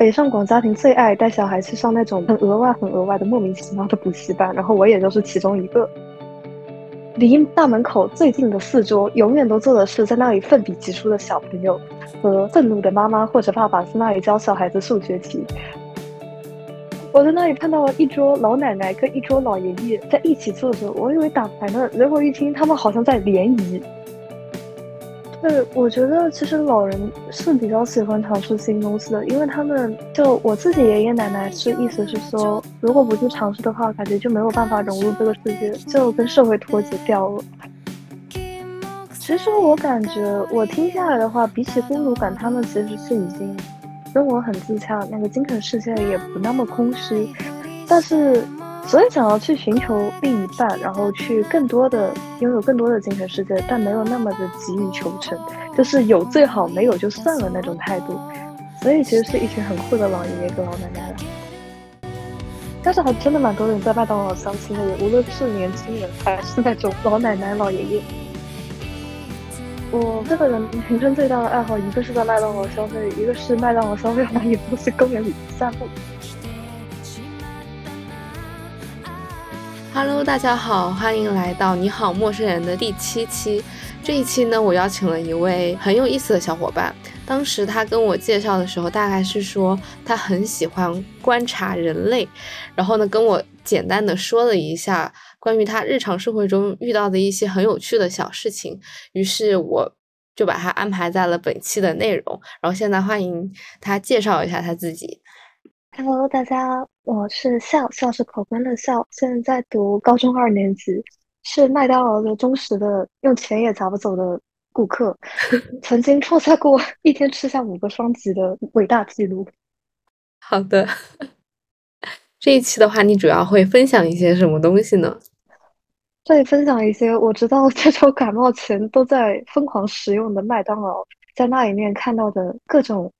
北上广家庭最爱带小孩去上那种很额外、很额外的莫名其妙的补习班，然后我也就是其中一个。离大门口最近的四桌，永远都坐的是在那里奋笔疾书的小朋友，和愤怒的妈妈或者爸爸在那里教小孩子数学题。我在那里看到了一桌老奶奶跟一桌老爷爷在一起坐着，我以为打牌呢，结果一听他们好像在联谊。对，我觉得其实老人是比较喜欢尝试新东西的，因为他们就我自己爷爷奶奶是意思是说，如果不去尝试的话，感觉就没有办法融入这个世界，就跟社会脱节掉了。其实我感觉我听下来的话，比起孤独感，他们其实是已经生活很自洽，那个精神世界也不那么空虚，但是。所以想要去寻求另一半，然后去更多的拥有更多的精神世界，但没有那么的急于求成，就是有最好，没有就算了那种态度。所以其实是一群很酷的老爷爷跟老奶奶的。但是还真的蛮多人在麦当劳相亲的，无论是年轻人还是那种老奶奶、老爷爷。我这个人人生最大的爱好，一个是在麦当劳消费，一个是麦当劳消费完以后去公园里散步。Hello，大家好，欢迎来到你好陌生人的第七期。这一期呢，我邀请了一位很有意思的小伙伴。当时他跟我介绍的时候，大概是说他很喜欢观察人类，然后呢，跟我简单的说了一下关于他日常生活中遇到的一些很有趣的小事情。于是我就把他安排在了本期的内容。然后现在欢迎他介绍一下他自己。Hello，大家，我是笑笑是口干的笑，现在在读高中二年级，是麦当劳的忠实的用钱也砸不走的顾客，曾经创下过一天吃下五个双击的伟大记录。好的，这一期的话，你主要会分享一些什么东西呢？这里分享一些我知道这周感冒前都在疯狂食用的麦当劳，在那里面看到的各种。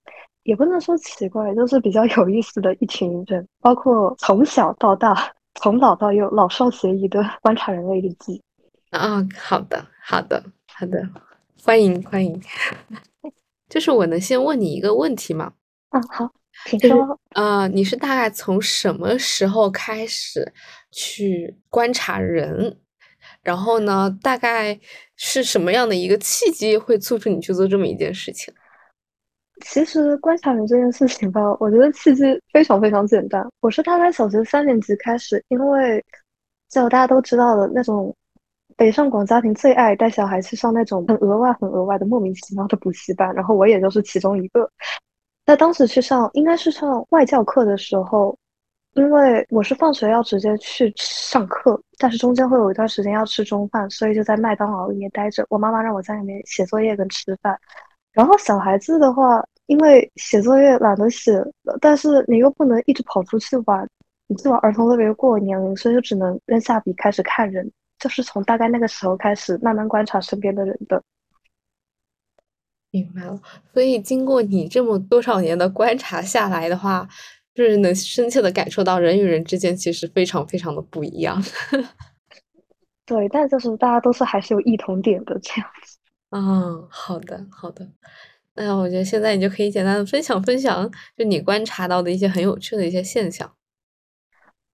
也不能说奇怪，就是比较有意思的一群人，包括从小到大、从老到幼、老少咸宜的观察人类日记。啊，好的，好的，好的，欢迎欢迎。就是我能先问你一个问题吗？啊，好，请说。呃，你是大概从什么时候开始去观察人？然后呢，大概是什么样的一个契机会促使你去做这么一件事情？其实观察人这件事情吧，我觉得契机非常非常简单。我是大概小学三年级开始，因为就大家都知道的那种北上广家庭最爱带小孩去上那种很额外、很额外的莫名其妙的补习班，然后我也就是其中一个。在当时去上应该是上外教课的时候，因为我是放学要直接去上课，但是中间会有一段时间要吃中饭，所以就在麦当劳里面待着。我妈妈让我在里面写作业跟吃饭。然后小孩子的话，因为写作业懒得写，但是你又不能一直跑出去玩，你去玩儿童乐园过年龄，所以就只能扔下笔开始看人，就是从大概那个时候开始慢慢观察身边的人的。明白了，所以经过你这么多少年的观察下来的话，就是能深切的感受到人与人之间其实非常非常的不一样。对，但就是大家都是还是有异同点的这样子。嗯，好的，好的。那我觉得现在你就可以简单的分享分享，就你观察到的一些很有趣的一些现象。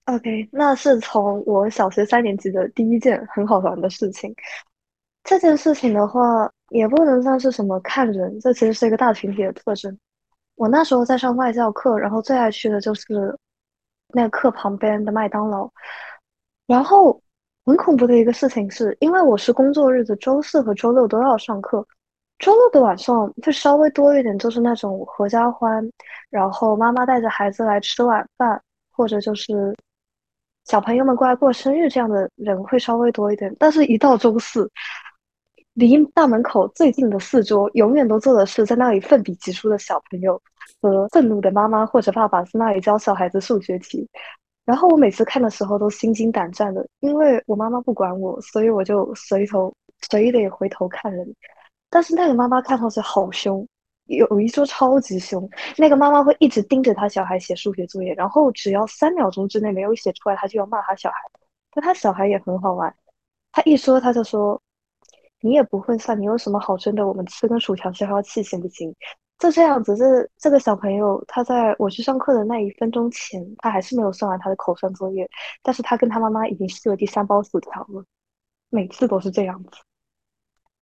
OK，那是从我小学三年级的第一件很好玩的事情。这件事情的话，也不能算是什么看人，这其实是一个大群体的特征。我那时候在上外教课，然后最爱去的就是那个课旁边的麦当劳，然后。很恐怖的一个事情是，因为我是工作日的周四和周六都要上课，周六的晚上就稍微多一点，就是那种合家欢，然后妈妈带着孩子来吃晚饭，或者就是小朋友们过来过生日这样的人会稍微多一点。但是，一到周四，离大门口最近的四桌，永远都坐的是在那里奋笔疾书的小朋友和愤怒的妈妈或者爸爸在那里教小孩子数学题。然后我每次看的时候都心惊胆战的，因为我妈妈不管我，所以我就随头随意的也回头看人。但是那个妈妈看上去好凶，有一说超级凶。那个妈妈会一直盯着他小孩写数学作业，然后只要三秒钟之内没有写出来，她就要骂他小孩。但他小孩也很好玩，他一说他就说：“你也不会算，你有什么好争的？我们吃根薯条消消气行不行？”就这样子，这这个小朋友他在我去上课的那一分钟前，他还是没有算完他的口算作业，但是他跟他妈妈已经吃了第三包薯条了，每次都是这样子。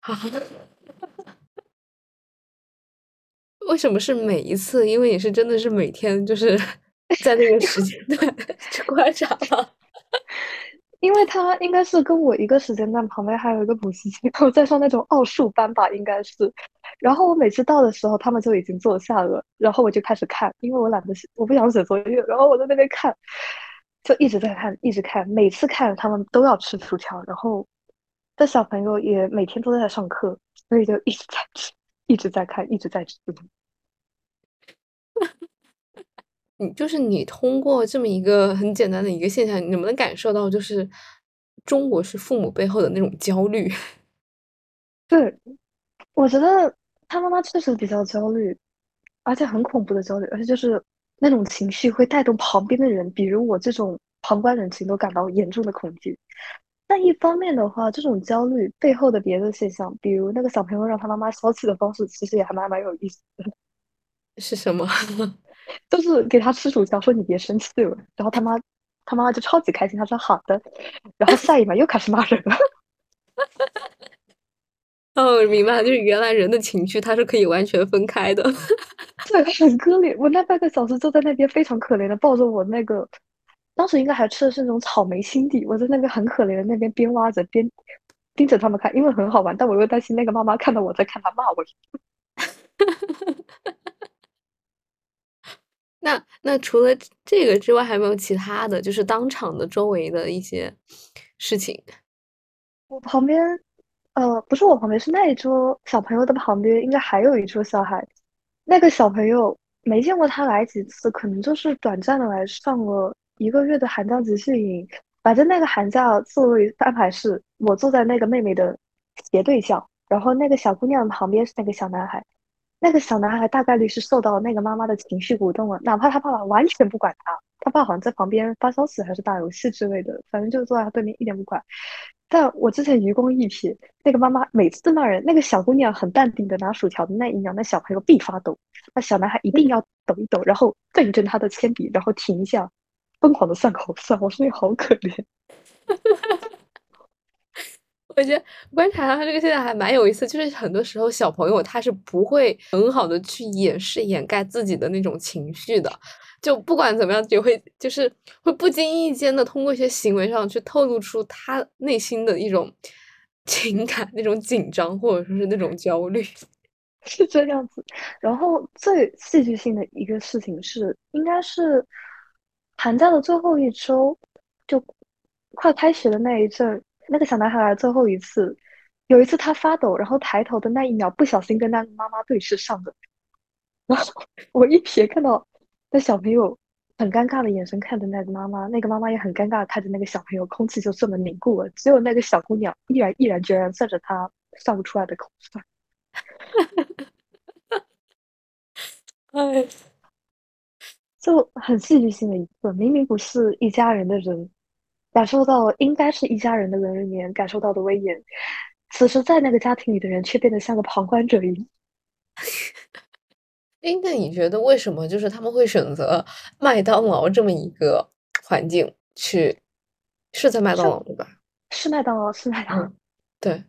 啊？为什么是每一次？因为你是真的是每天就是 在那个时间段 去观察吗？因为他应该是跟我一个时间段，旁边还有一个补习机 构在上那种奥数班吧，应该是。然后我每次到的时候，他们就已经坐下了，然后我就开始看，因为我懒得写，我不想写作业，然后我在那边看，就一直在看，一直看，每次看他们都要吃薯条，然后这小朋友也每天都在上课，所以就一直在吃，一直在看，一直在吃。你就是你通过这么一个很简单的一个现象，你能不能感受到就是中国式父母背后的那种焦虑？对，我觉得他妈妈确实比较焦虑，而且很恐怖的焦虑，而且就是那种情绪会带动旁边的人，比如我这种旁观人群都感到严重的恐惧。但一方面的话，这种焦虑背后的别的现象，比如那个小朋友让他妈妈消气的方式，其实也还蛮蛮有意思的。是什么？就是给他吃薯条，说你别生气了，然后他妈他妈妈就超级开心，他说好的，然后下一秒又开始骂人了。哦，明白，就是原来人的情绪它是可以完全分开的，对，很割裂。我那半个小时坐在那边非常可怜的抱着我那个，当时应该还吃的是那种草莓心底，我在那边很可怜的那边边挖着边盯着他们看，因为很好玩，但我又担心那个妈妈看到我在看他骂我。那那除了这个之外，还有没有其他的就是当场的周围的一些事情？我旁边，呃，不是我旁边，是那一桌小朋友的旁边，应该还有一桌小孩。那个小朋友没见过他来几次，可能就是短暂的来上了一个月的寒假集训营。反正那个寒假座位安排是我坐在那个妹妹的斜对角，然后那个小姑娘旁边是那个小男孩。那个小男孩大概率是受到那个妈妈的情绪鼓动了，哪怕他爸爸完全不管他，他爸好像在旁边发消息还是打游戏之类的，反正就坐在他对面一点不管。但我之前余光一瞥，那个妈妈每次骂人，那个小姑娘很淡定的拿薯条的那一秒，那小朋友必发抖，那小男孩一定要抖一抖，然后瞪一瞪他的铅笔，然后停一下，疯狂的算口算。我说你好可怜。我觉得观察到他这个现象还蛮有意思，就是很多时候小朋友他是不会很好的去掩饰掩盖自己的那种情绪的，就不管怎么样，也会就是会不经意间的通过一些行为上去透露出他内心的一种 情感，那种紧张或者说是那种焦虑，是这样子。然后最戏剧性的一个事情是，应该是寒假的最后一周，就快开学的那一阵。那个小男孩最后一次，有一次他发抖，然后抬头的那一秒，不小心跟那个妈妈对视上了。然后我一瞥看到那小朋友很尴尬的眼神看着那个妈妈，那个妈妈也很尴尬看着那个小朋友，空气就这么凝固了。只有那个小姑娘依然毅然决然算着她算不出来的口算。哎，就很戏剧性的一刻，明明不是一家人的人。感受到应该是一家人的人里面感受到的威严，此时在那个家庭里的人却变得像个旁观者一样。哎，那你觉得为什么就是他们会选择麦当劳这么一个环境去？是在麦当劳对吧？是麦当劳，是麦当劳。对。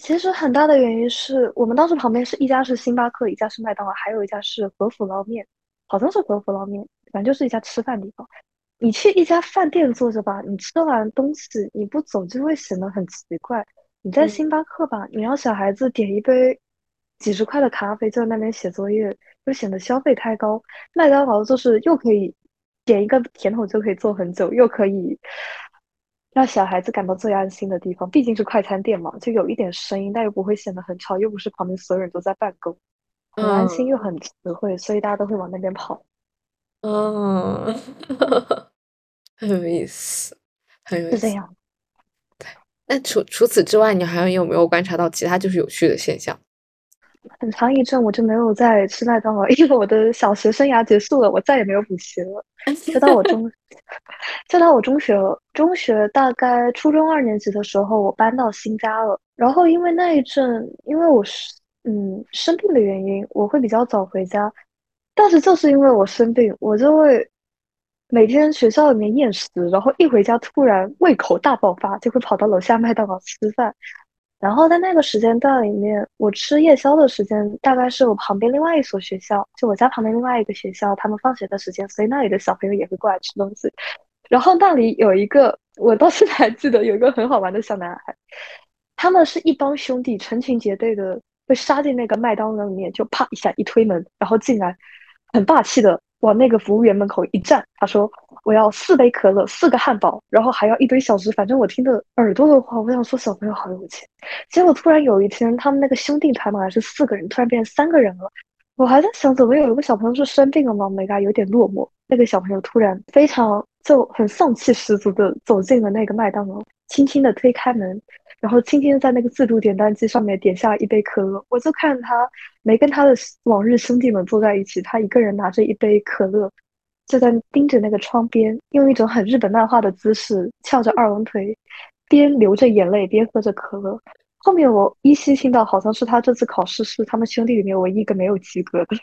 其实很大的原因是我们当时旁边是一家是星巴克，一家是麦当劳，还有一家是和府捞面，好像是和府捞面，反正就是一家吃饭地方。你去一家饭店坐着吧，你吃完东西你不走就会显得很奇怪。你在星巴克吧，你让小孩子点一杯几十块的咖啡，就在那边写作业，就显得消费太高。麦当劳就是又可以点一个甜筒就可以坐很久，又可以让小孩子感到最安心的地方。毕竟是快餐店嘛，就有一点声音，但又不会显得很吵，又不是旁边所有人都在办公，很安心又很实惠，所以大家都会往那边跑。嗯，很有意思，很有意思。是这样。对，那除除此之外，你还有没有观察到其他就是有趣的现象？很长一阵我就没有再吃麦当劳，因为我的小学生涯结束了，我再也没有补习了。就到我中，就到我中学，中学大概初中二年级的时候，我搬到新家了。然后因为那一阵，因为我是嗯生病的原因，我会比较早回家。但是就是因为我生病，我就会每天学校里面厌食，然后一回家突然胃口大爆发，就会跑到楼下麦当劳吃饭。然后在那个时间段里面，我吃夜宵的时间大概是我旁边另外一所学校，就我家旁边另外一个学校，他们放学的时间，所以那里的小朋友也会过来吃东西。然后那里有一个，我到现在还记得有一个很好玩的小男孩，他们是一帮兄弟，成群结队的会杀进那个麦当劳里面，就啪一下一推门，然后进来，很霸气的。往那个服务员门口一站，他说：“我要四杯可乐，四个汉堡，然后还要一堆小吃。反正我听的耳朵的话，我想说小朋友好有钱。结果突然有一天，他们那个兄弟团本来是四个人，突然变成三个人了。我还在想，怎么有一个小朋友是生病了吗？没嘎，有点落寞。那个小朋友突然非常就很丧气十足的走进了那个麦当劳，轻轻的推开门。”然后轻轻在那个自助点单机上面点下一杯可乐，我就看他没跟他的往日兄弟们坐在一起，他一个人拿着一杯可乐，就在盯着那个窗边，用一种很日本漫画的姿势翘着二郎腿，边流着眼泪边喝着可乐。后面我依稀听到，好像是他这次考试是他们兄弟里面唯一一个没有及格的。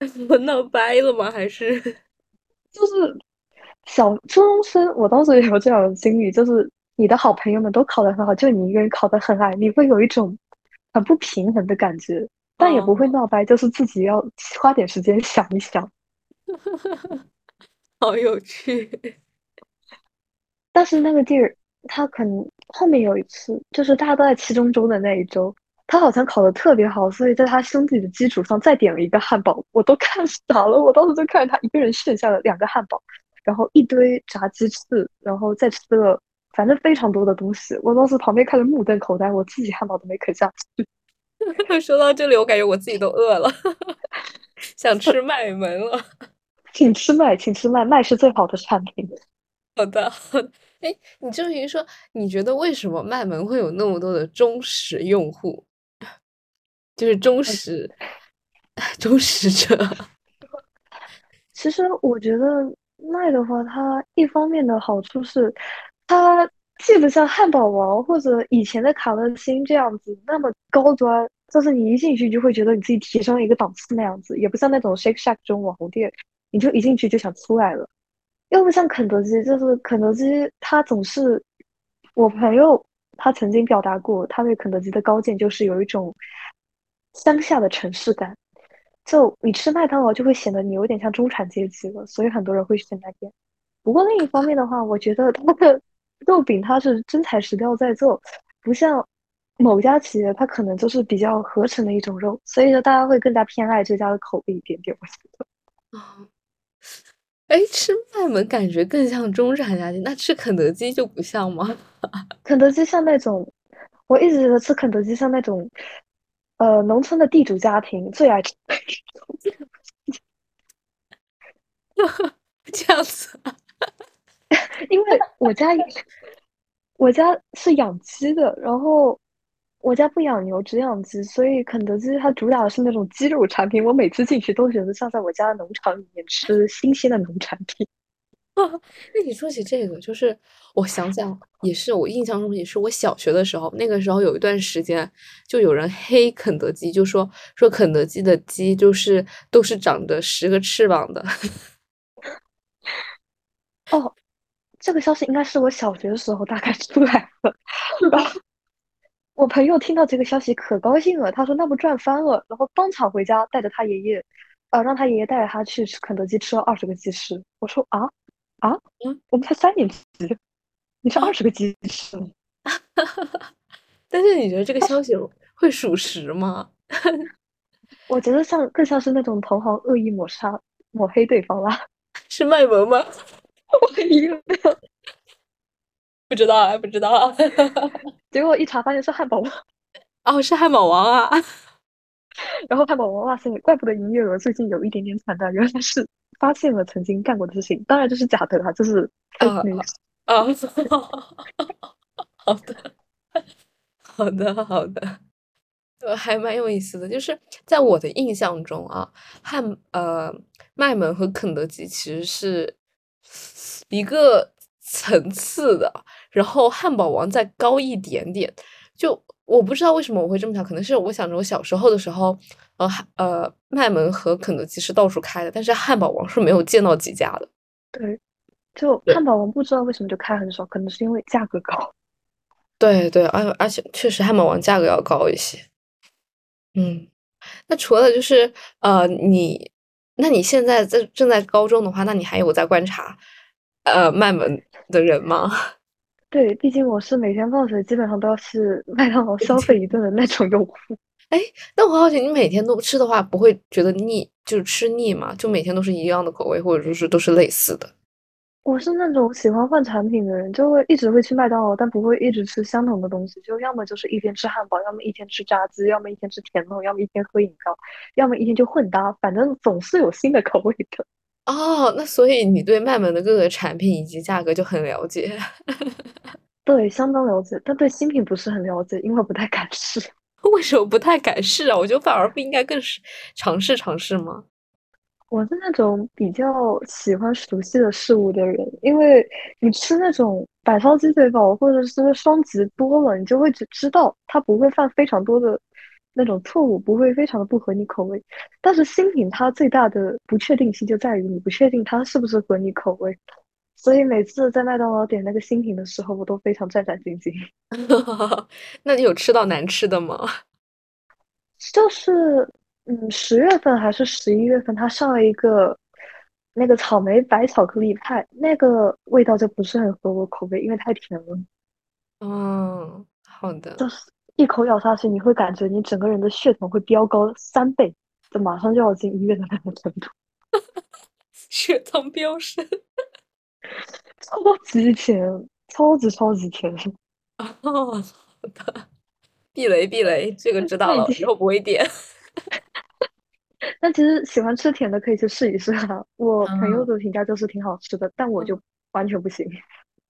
我闹掰了吗？还是就是小初中生？我当时也有这样的经历，就是。你的好朋友们都考得很好，就你一个人考得很矮，你会有一种很不平衡的感觉，但也不会闹掰，就是自己要花点时间想一想。好有趣。但是那个地儿，他可能后面有一次，就是大家都在期中周的那一周，他好像考得特别好，所以在他兄弟的基础上再点了一个汉堡，我都看傻了。我当时就看着他一个人剩下了两个汉堡，然后一堆炸鸡翅，然后再吃了。反正非常多的东西，我当时旁边看着目瞪口呆，我自己汉堡都没啃下去。说到这里，我感觉我自己都饿了，想吃 麦门了。请吃麦，请吃麦，麦是最好的产品。好的，好的。哎，你至于说，你觉得为什么麦门会有那么多的忠实用户？就是忠实，忠实者。其实我觉得麦的话，它一方面的好处是。它既不像汉堡王或者以前的卡乐星这样子那么高端，就是你一进去就会觉得你自己提升了一个档次那样子，也不像那种 Shake Shack 这种网红店，你就一进去就想出来了。又不像肯德基，就是肯德基它总是，我朋友他曾经表达过，他对肯德基的高见就是有一种乡下的城市感，就你吃麦当劳就会显得你有点像中产阶级了，所以很多人会选那店。不过另一方面的话，我觉得它的。肉饼它是真材实料在做，不像某家企业，它可能就是比较合成的一种肉，所以说大家会更加偏爱这家的口味一点点。我觉得啊，哎，吃麦门感觉更像中产家庭，那吃肯德基就不像吗？肯德基像那种，我一直觉得吃肯德基像那种，呃，农村的地主家庭最爱吃 这样子。因为我家我家是养鸡的，然后我家不养牛，只养鸡，所以肯德基它主打的是那种鸡肉产品。我每次进去都觉得像在我家的农场里面吃新鲜的农产品。那你说起这个，就是我想想，也是我印象中也是我小学的时候，那个时候有一段时间就有人黑肯德基，就说说肯德基的鸡就是都是长着十个翅膀的。哦。这个消息应该是我小学的时候大概出来了，然后我朋友听到这个消息可高兴了，他说那不赚翻了，然后当场回家带着他爷爷，呃，让他爷爷带着他去吃肯德基吃了二十个鸡翅。我说啊啊，嗯，我们才三年级，你吃二十个鸡翅？但是你觉得这个消息会属实吗？我觉得像更像是那种同行恶意抹杀抹黑对方啦，是卖萌吗？我晕了，不知道啊，不知道啊。结果一查发现是汉堡王，哦，是汉堡王啊。然后汉堡王，哇塞，怪不得营业额最近有一点点惨淡，原来是发现了曾经干过的事情。当然这是假的啦，就是啊啊，好的，好的，好的，呃，还蛮有意思的，就是在我的印象中啊，汉呃麦门和肯德基其实是。一个层次的，然后汉堡王再高一点点，就我不知道为什么我会这么想，可能是我想着我小时候的时候，呃呃，麦门和肯德基是到处开的，但是汉堡王是没有见到几家的。对，就汉堡王不知道为什么就开很少，可能是因为价格高。对对，而而且确实汉堡王价格要高一些。嗯，那除了就是呃你，那你现在在正在高中的话，那你还有在观察呃卖门的人吗？对，毕竟我是每天放学基本上都要去麦当劳消费一顿的那种用户。哎，那我好奇，你每天都吃的话，不会觉得腻，就是吃腻吗？就每天都是一样的口味，或者说是都是类似的？我是那种喜欢换产品的人，就会一直会去麦当劳，但不会一直吃相同的东西。就要么就是一天吃汉堡，要么一天吃炸鸡，要么一天吃甜筒，要么一天喝饮料，要么一天就混搭，反正总是有新的口味的。哦，那所以你对麦门的各个产品以及价格就很了解。对，相当了解，但对新品不是很了解，因为不太敢试。为什么不太敢试啊？我觉得反而不应该更是尝试尝试吗？我是那种比较喜欢熟悉的事物的人，因为你吃那种百烧鸡腿堡或者是双吉多了，你就会只知道它不会犯非常多的那种错误，不会非常的不合你口味。但是新品它最大的不确定性就在于你不确定它是不是合你口味，所以每次在麦当劳点那个新品的时候，我都非常战战兢兢。那你有吃到难吃的吗？就是。嗯，十月份还是十一月份，它上了一个那个草莓白巧克力派，那个味道就不是很合我口味，因为太甜了。嗯，好的。就是一口咬下去，你会感觉你整个人的血糖会飙高三倍，就马上就要进医院的那种程度。血糖飙升，超级甜，超级超级甜。哦，好的。避雷避雷，这个知道了，以后不会点。但其实喜欢吃甜的可以去试一试啊！我朋友的评价就是挺好吃的，但我就完全不行。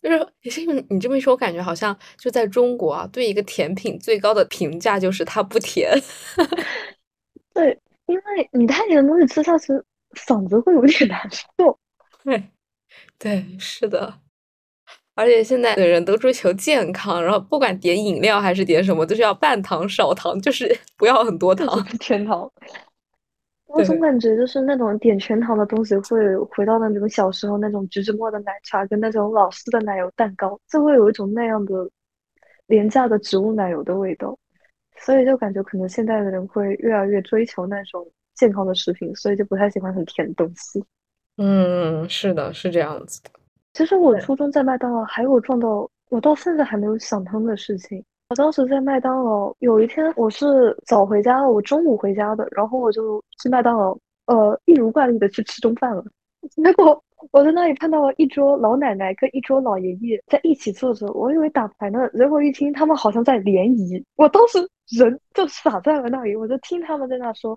就是也是因为你这么一说，我感觉好像就在中国啊，对一个甜品最高的评价就是它不甜。对，因为你太甜的东西吃下去，嗓子会有点难受。对，对，是的。而且现在的人都追求健康，然后不管点饮料还是点什么，都是要半糖、少糖，就是不要很多糖、全糖。我总感觉就是那种点全糖的东西，会回到那种小时候那种橘子沫的奶茶跟那种老式的奶油蛋糕，就会有一种那样的廉价的植物奶油的味道。所以就感觉可能现在的人会越来越追求那种健康的食品，所以就不太喜欢很甜的东西。嗯，是的，是这样子的。其实我初中在麦当劳还有撞到我到现在还没有想通的事情。我当时在麦当劳，有一天我是早回家，我中午回家的，然后我就去麦当劳，呃，一如惯例的去吃中饭了。结果我在那里看到了一桌老奶奶跟一桌老爷爷在一起坐着，我以为打牌呢，结果一听他们好像在联谊，我当时人就傻在了那里，我就听他们在那说：“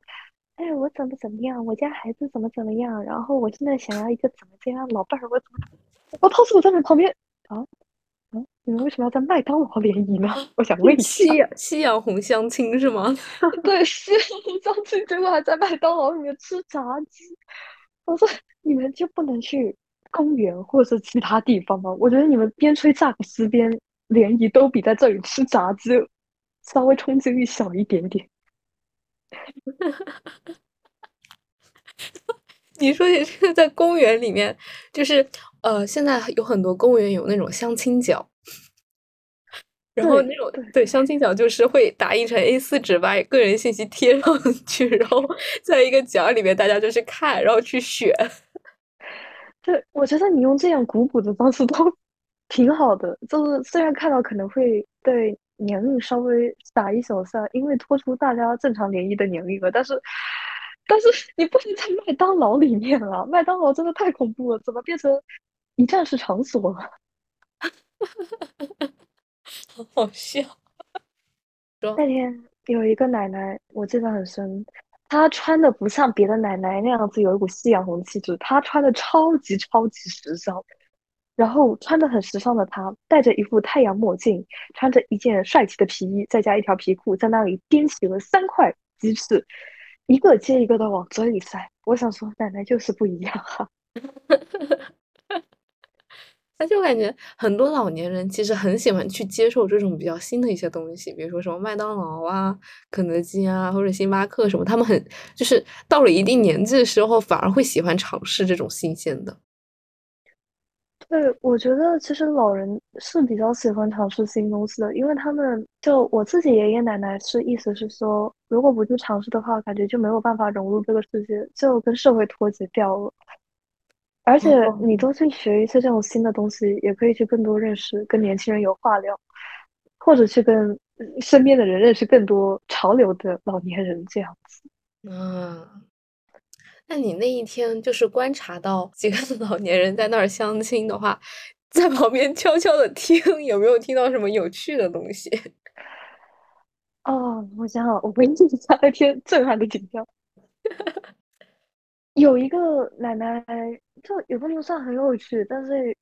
哎，我怎么怎么样，我家孩子怎么怎么样，然后我现在想要一个怎么这样老伴儿，我怎么……我当时我在那旁边啊。”嗯，你们为什么要在麦当劳联谊呢？我想问一下。夕阳夕阳红相亲是吗？对，夕阳红相亲，结果还在麦当劳里面吃炸鸡。我说你们就不能去公园或者是其他地方吗？我觉得你们边吹萨克斯边联谊，都比在这里吃炸鸡稍微冲击力小一点点。你说你这个在公园里面，就是呃，现在有很多公园有那种相亲角，然后那种对相亲角就是会打印成 A 四纸，把个人信息贴上去，然后 在一个角里面大家就去看，然后去选。对，我觉得你用这样鼓鼓的方式都 挺好的，就是虽然看到可能会对年龄稍微打一小下，因为拖出大家正常联谊的年龄了，但是。但是你不能在麦当劳里面啊，麦当劳真的太恐怖了，怎么变成一站式场所了？好好笑。那天有一个奶奶，我记得很深，她穿的不像别的奶奶那样子有一股夕阳红气质，她穿的超级超级时尚。然后穿的很时尚的她，戴着一副太阳墨镜，穿着一件帅气的皮衣，再加一条皮裤，在那里掂起了三块鸡翅。一个接一个的往嘴里塞，我想说奶奶就是不一样哈。而且我感觉很多老年人其实很喜欢去接受这种比较新的一些东西，比如说什么麦当劳啊、肯德基啊，或者星巴克什么，他们很就是到了一定年纪的时候，反而会喜欢尝试这种新鲜的。对，我觉得其实老人是比较喜欢尝试新东西的，因为他们就我自己爷爷奶奶是意思是说，如果不去尝试的话，感觉就没有办法融入这个世界，就跟社会脱节掉了。而且你多去学一些这种新的东西，也可以去更多认识跟年轻人有话聊，或者去跟身边的人认识更多潮流的老年人这样子。嗯，那你那一天就是观察到几个 老年人在那儿相亲的话，在旁边悄悄的听，有没有听到什么有趣的东西？哦，我想想，我回忆一下那天震撼的景象。有一个奶奶，就也不能算很有趣，但是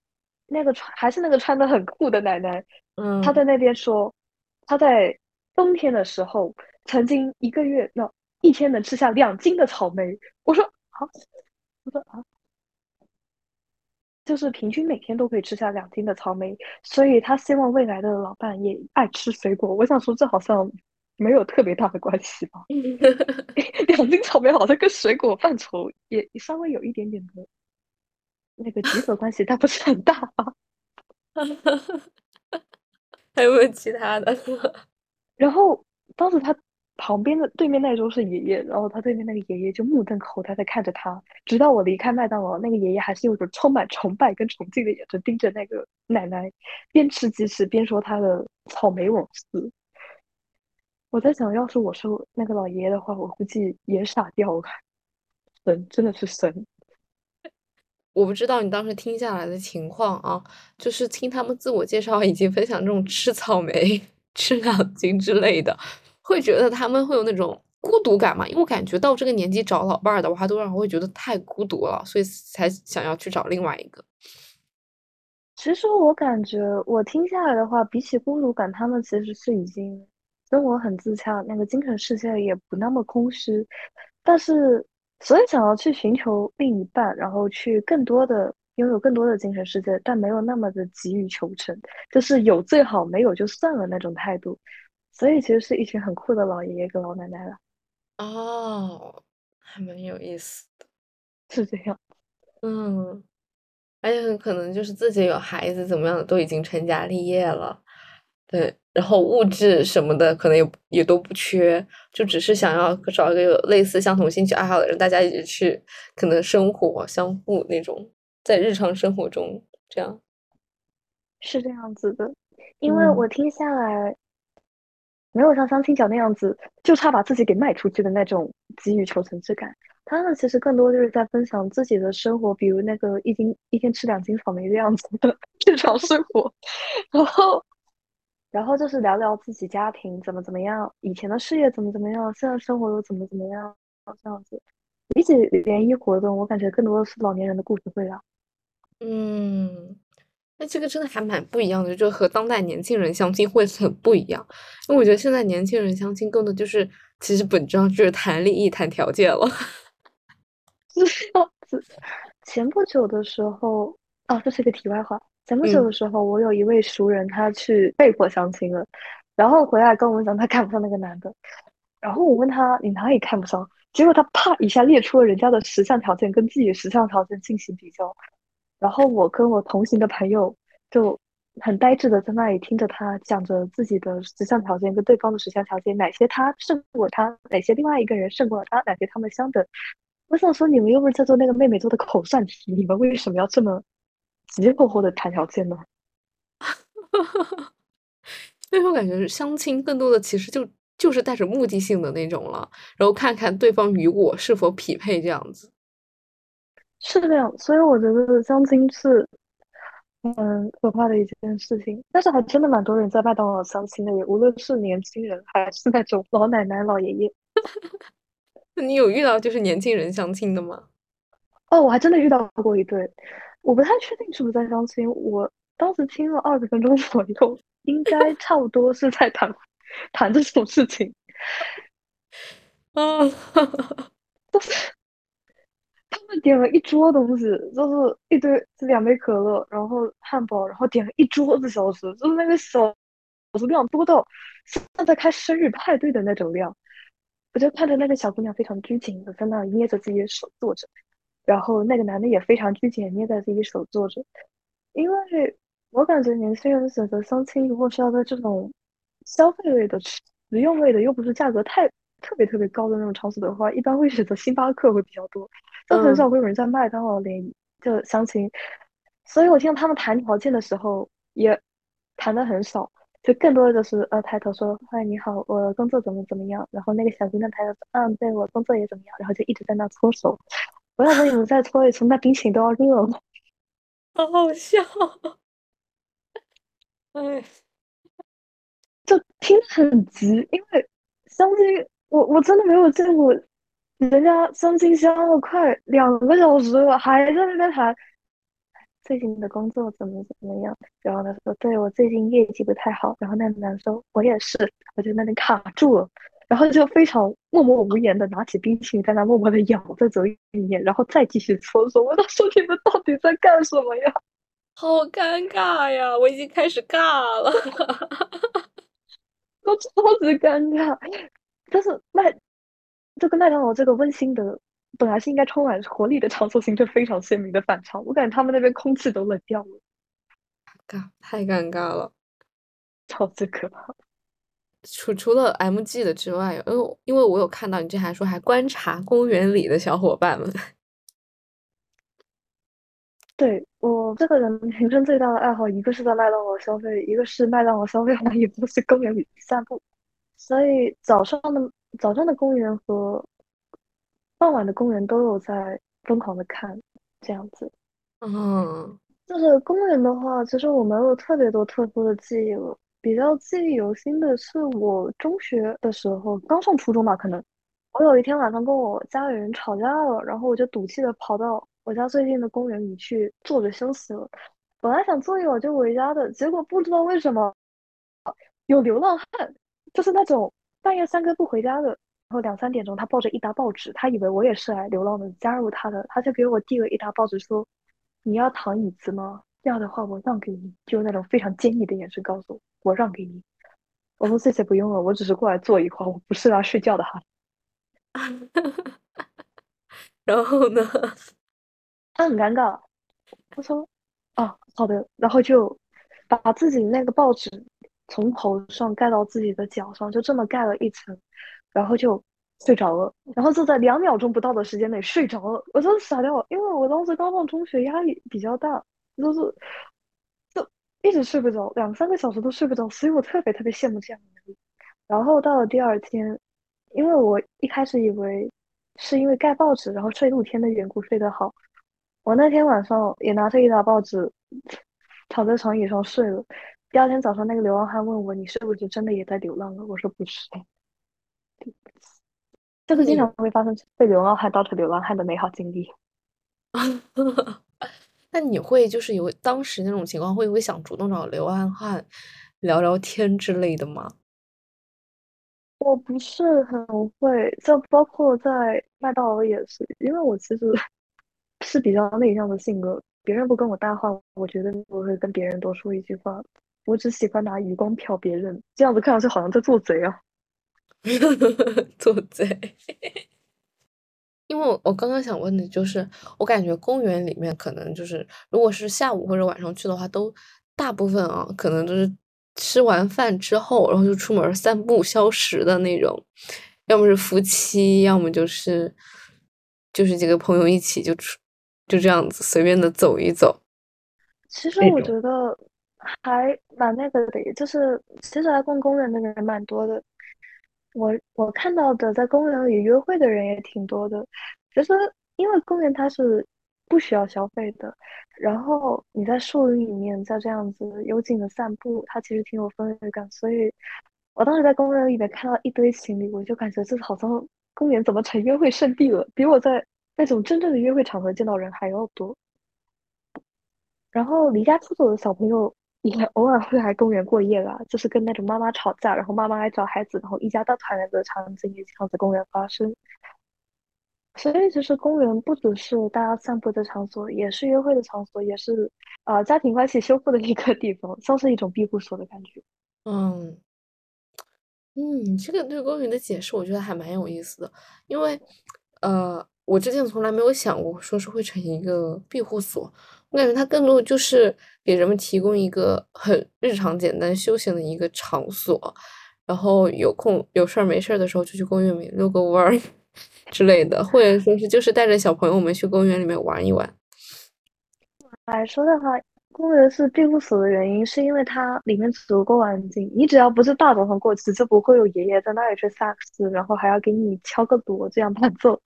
那个穿还是那个穿的很酷的奶奶，嗯，她在那边说，她在冬天的时候曾经一个月那一天能吃下两斤的草莓。我说啊，我说啊，就是平均每天都可以吃下两斤的草莓，所以他希望未来的老伴也爱吃水果。我想说，这好像。没有特别大的关系吧？两斤草莓好像跟水果范畴也稍微有一点点的那个集合关系，但不是很大。还有没有其他的？然后当时他旁边的对面那桌是爷爷，然后他对面那个爷爷就目瞪口呆的看着他，直到我离开麦当劳，那个爷爷还是用着充满崇拜跟崇敬的眼神盯着那个奶奶，边吃鸡翅边说他的草莓往事。我在想，要是我是那个老爷爷的话，我估计也傻掉了。神真的是神。我不知道你当时听下来的情况啊，就是听他们自我介绍以及分享这种吃草莓、吃两斤之类的，会觉得他们会有那种孤独感嘛？因为我感觉到这个年纪找老伴儿的话，都让会觉得太孤独了，所以才想要去找另外一个。其实我感觉，我听下来的话，比起孤独感，他们其实是已经。生活很自洽，那个精神世界也不那么空虚，但是所以想要去寻求另一半，然后去更多的拥有更多的精神世界，但没有那么的急于求成，就是有最好，没有就算了那种态度。所以其实是一群很酷的老爷爷跟老奶奶了。哦，还蛮有意思的，是这样。嗯，而且很可能就是自己有孩子怎么样的，都已经成家立业了。对，然后物质什么的可能也也都不缺，就只是想要找一个有类似相同兴趣爱好的人，大家一起去可能生活相互那种，在日常生活中这样，是这样子的。因为我听下来，没有像相亲角那样子，就差把自己给卖出去的那种急于求成之感。他们其实更多就是在分享自己的生活，比如那个一斤一天吃两斤草莓的样子的日常生活，然后。然后就是聊聊自己家庭怎么怎么样，以前的事业怎么怎么样，现在生活又怎么怎么样，这样子。比起联谊活动，我感觉更多的是老年人的故事会啊。嗯，那这个真的还蛮不一样的，就和当代年轻人相亲会很不一样。因为我觉得现在年轻人相亲更多就是，其实本质上就是谈利益、谈条件了。前不久的时候，哦，这是一个题外话。前不久的时候，我有一位熟人，他去被迫相亲了，然后回来跟我们讲他看不上那个男的，然后我问他你哪里看不上，结果他啪一下列出了人家的十项条件跟自己的十项条件进行比较，然后我跟我同行的朋友就很呆滞的在那里听着他讲着自己的十项条件跟对方的十项条件，哪些他胜过他，哪些另外一个人胜过他，哪些他们相等。我想说你们又不是在做那个妹妹做的口算题，你们为什么要这么？急急迫迫的谈条件呢，所以我感觉相亲更多的其实就就是带着目的性的那种了，然后看看对方与我是否匹配这样子。是这样，所以我觉得相亲是嗯可怕的一件事情。但是还真的蛮多人在麦当劳相亲的，也无论是年轻人还是那种老奶奶、老爷爷。那你有遇到就是年轻人相亲的吗？哦，我还真的遇到过一对。我不太确定是不是在相亲，我当时听了二十分钟左右，应该差不多是在谈谈这种事情。啊，就是他们们点了一桌东西，就是一堆是两杯可乐，然后汉堡，然后点了一桌子小吃，就是那个小小食量多到像在开生日派对的那种量。我就看着那个小姑娘非常拘谨的在那捏着自己的手坐着，然后那个男的也非常拘谨捏在自己手坐着，因为我感觉年轻人选择相亲，如果是要在这种消费类的、实用类的，又不是价格太特别特别高的那种场所的话，一般会选择星巴克会比较多，就很少会有人在麦当劳联谊就相亲，所以我听他们谈条件的时候也谈的很少。就更多的就是呃抬头说嗨你好我工作怎么怎么样，然后那个小姑娘抬头说嗯对我工作也怎么样，然后就一直在那搓手。我想说你们再搓一搓，那冰淇淋都要热了。好好笑，哎，就听很急，因为相亲我我真的没有见过人家相亲相了快两个小时了，还在那边谈。最近的工作怎么怎么样？然后他说：“对我最近业绩不太好。”然后那个男说：“我也是。”我就那里卡住了，然后就非常默默无言的拿起冰淇淋，在那默默的咬在嘴里面，然后再继续搓手。我他说：“你们到底在干什么呀？” 好尴尬呀！我已经开始尬了，我超级尴尬。但是麦这跟麦当劳这个温馨的。本来是应该充满活力的场所，形成非常鲜明的反差。我感觉他们那边空气都冷掉了，尴太尴尬了，超级可怕。除除了 M G 的之外，因为因为我有看到你这还说还观察公园里的小伙伴们。对我这个人人生最大的爱好，一个是在麦当劳消费，一个是麦当劳消费完以后去公园里散步。所以早上的早上的公园和。傍晚的公园都有在疯狂的看，这样子。嗯，就是公园的话，其实我没有特别多特殊的记忆了。比较记忆犹新的是我中学的时候，刚上初中吧，可能我有一天晚上跟我家里人吵架了，然后我就赌气的跑到我家最近的公园里去坐着休息了。本来想坐一会儿就回家的，结果不知道为什么有流浪汉，就是那种半夜三更不回家的。然后两三点钟，他抱着一沓报纸，他以为我也是来流浪的，加入他的，他就给我递了一沓报纸，说：“你要躺椅子吗？要的话我让给你。”就那种非常坚毅的眼神告诉我：“我让给你。”我说：“谢谢，不用了，我只是过来坐一会儿，我不是来睡觉的哈。”然后呢？他很尴尬。他说：“哦，好的。”然后就把自己那个报纸从头上盖到自己的脚上，就这么盖了一层。然后就睡着了，然后就在两秒钟不到的时间内睡着了，我真的傻掉，因为我当时刚上中学，压力比较大，就是就一直睡不着，两三个小时都睡不着，所以我特别特别羡慕这样的能力。然后到了第二天，因为我一开始以为是因为盖报纸然后睡露天的缘故睡得好，我那天晚上也拿着一沓报纸 躺在床椅上睡了。第二天早上，那个流浪汉问我：“你是不是真的也在流浪了？”我说：“不是。”就是经常会发生被流浪汉当成流浪汉的美好经历。那你会就是有当时那种情况，会不会想主动找流浪汉聊聊天之类的吗？我不是很会，就包括在麦当劳也是，因为我其实是比较内向的性格，别人不跟我搭话，我觉得我会跟别人多说一句话。我只喜欢拿余光瞟别人，这样子看上去好像在做贼啊。做贼，因为我我刚刚想问的就是，我感觉公园里面可能就是，如果是下午或者晚上去的话，都大部分啊，可能就是吃完饭之后，然后就出门散步消食的那种，要么是夫妻，要么就是就是几个朋友一起就出就这样子随便的走一走。其实我觉得还蛮那个的，就是其实来逛公园的人蛮多的。我我看到的在公园里约会的人也挺多的，其实因为公园它是不需要消费的，然后你在树林里面在这样子幽静的散步，它其实挺有氛围感。所以我当时在公园里面看到一堆情侣，我就感觉这好像公园怎么成约会圣地了，比我在那种真正的约会场合见到人还要多。然后离家出走的小朋友。也偶尔会来公园过夜啦，就是跟那种妈妈吵架，然后妈妈来找孩子，然后一家大团圆的场景也经常在公园发生。所以其实公园不只是大家散步的场所，也是约会的场所，也是呃家庭关系修复的一个地方，像是一种庇护所的感觉。嗯嗯，这个对公园的解释我觉得还蛮有意思的，因为呃我之前从来没有想过说是会成一个庇护所，我感觉它更多的就是给人们提供一个很日常简单休闲的一个场所，然后有空有事儿没事儿的时候就去公园里遛个弯儿 之类的，或者说是就是带着小朋友们去公园里面玩一玩。来说的话，公园是庇护所的原因，是因为它里面足够安静。你只要不是大早上过去，就不会有爷爷在那里吹萨克斯，然后还要给你敲个锣这样伴奏。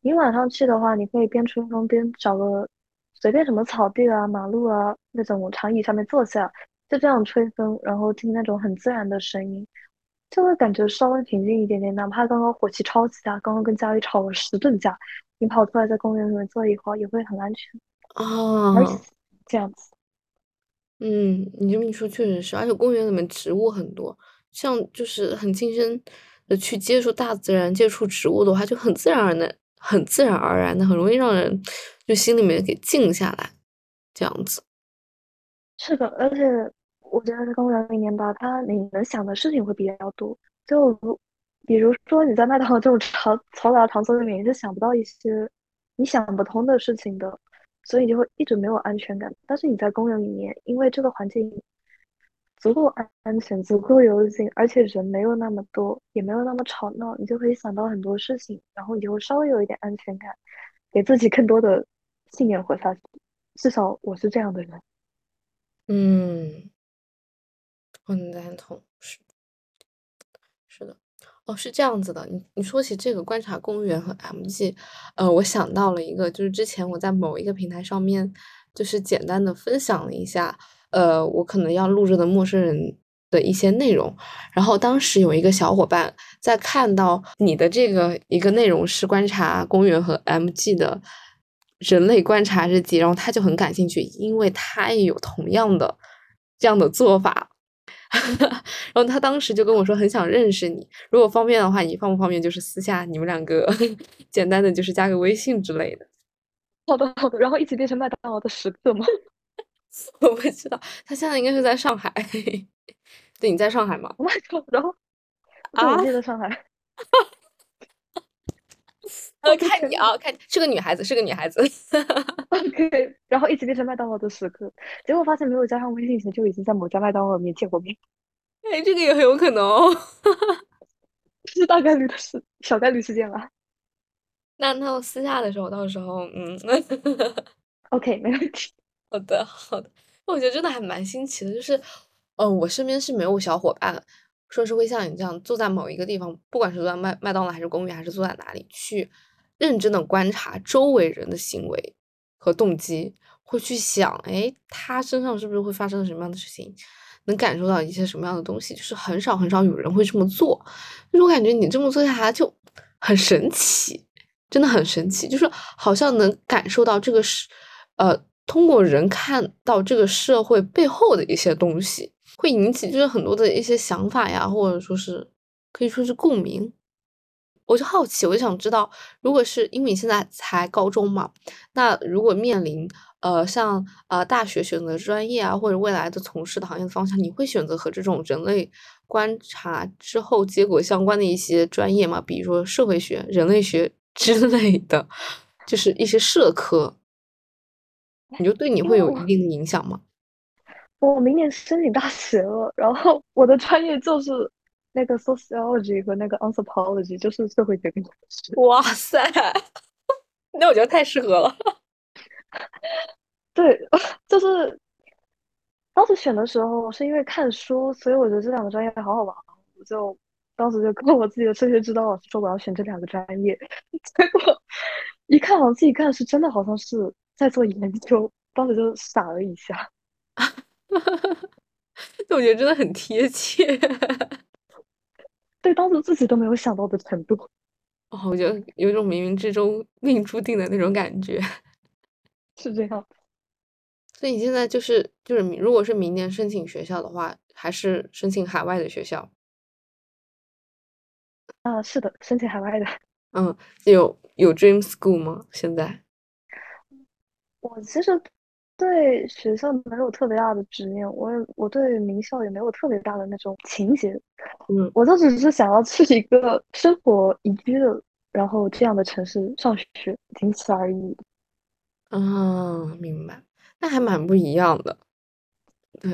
你晚上去的话，你可以边吹风边找个随便什么草地啊、马路啊那种长椅上面坐下，就这样吹风，然后听那种很自然的声音，就会感觉稍微平静一点点。哪怕刚刚火气超级大，刚刚跟家里吵了十顿架，你跑出来在公园里面坐一会儿，也会很安全。而且啊，这样子。嗯，你这么一说确实是，而且公园里面植物很多，像就是很亲身的去接触大自然、接触植物的话，就很自然而然、很自然而然的，很容易让人就心里面给静下来，这样子。是的，而且我觉得在公园里面吧，它你能想的事情会比较多。就如比如说你在麦当劳这种嘈嘈杂的场所里面，你是想不到一些你想不通的事情的，所以你就会一直没有安全感。但是你在公园里面，因为这个环境足够安安全、足够幽静，而且人没有那么多，也没有那么吵闹，你就可以想到很多事情，然后你就会稍微有一点安全感，给自己更多的信念活下去。至少我是这样的人。嗯，很赞同，是是的。哦，是这样子的，你你说起这个观察公园和 MG，呃，我想到了一个，就是之前我在某一个平台上面，就是简单的分享了一下，呃，我可能要录制的陌生人的一些内容，然后当时有一个小伙伴在看到你的这个一个内容是观察公园和 MG 的人类观察日记，然后他就很感兴趣，因为他也有同样的这样的做法。然后他当时就跟我说很想认识你，如果方便的话，你方不方便就是私下你们两个 简单的就是加个微信之类的。好的，好的，然后一起变成麦当劳的食客吗？我不知道，他现在应该是在上海。对，你在上海吗？麦当劳，然后对，我啊，记得上海。呃，看你啊，看是个女孩子，是个女孩子。OK，然后一直变成麦当劳的食客，结果发现没有加上微信前就已经在某家麦当劳里面见过面，哎，这个也很有可能哦。是大概率的事，小概率事件吧。那那我私下的时候，到时候嗯，OK，没问题。好的好的，我觉得真的还蛮新奇的，就是，呃，我身边是没有小伙伴说是会像你这样坐在某一个地方，不管是坐在麦麦当劳还是公园，还是坐在哪里，去认真的观察周围人的行为和动机，会去想，哎，他身上是不是会发生什么样的事情，能感受到一些什么样的东西，就是很少很少有人会这么做，就是我感觉你这么做下来就很神奇。真的很神奇，就是好像能感受到这个是，呃，通过人看到这个社会背后的一些东西，会引起就是很多的一些想法呀，或者说是可以说是共鸣。我就好奇，我就想知道，如果是因为你现在才高中嘛，那如果面临呃像呃大学选择专业啊，或者未来的从事的行业的方向，你会选择和这种人类观察之后结果相关的一些专业吗？比如说社会学、人类学 之类的，就是一些社科，你就对你会有一定的影响吗？我明年申请大学了，然后我的专业就是那个 sociology 和那个 anthropology，就是社会学跟历史。哇塞，那我觉得太适合了。对，就是当时选的时候是因为看书，所以我觉得这两个专业好好玩哦我就当时就跟我自己的数学指导老师说我要选这两个专业，结果一看往自己看是真的好像是在做研究，当时就傻了一下。我觉得真的很贴切。对，当时自己都没有想到的程度，哦，我觉得有一种冥冥之中命注定的那种感觉。是这样。所以你现在就是就是如果是明年申请学校的话，还是申请海外的学校？啊，是的，申请海外的。嗯，有有 dream school 吗？现在？我其实对学校没有特别大的执念，我也我对名校也没有特别大的那种情节。嗯，我就只是想要去一个生活宜居的，然后这样的城市上学，仅此而已。啊，明白，那还蛮不一样的。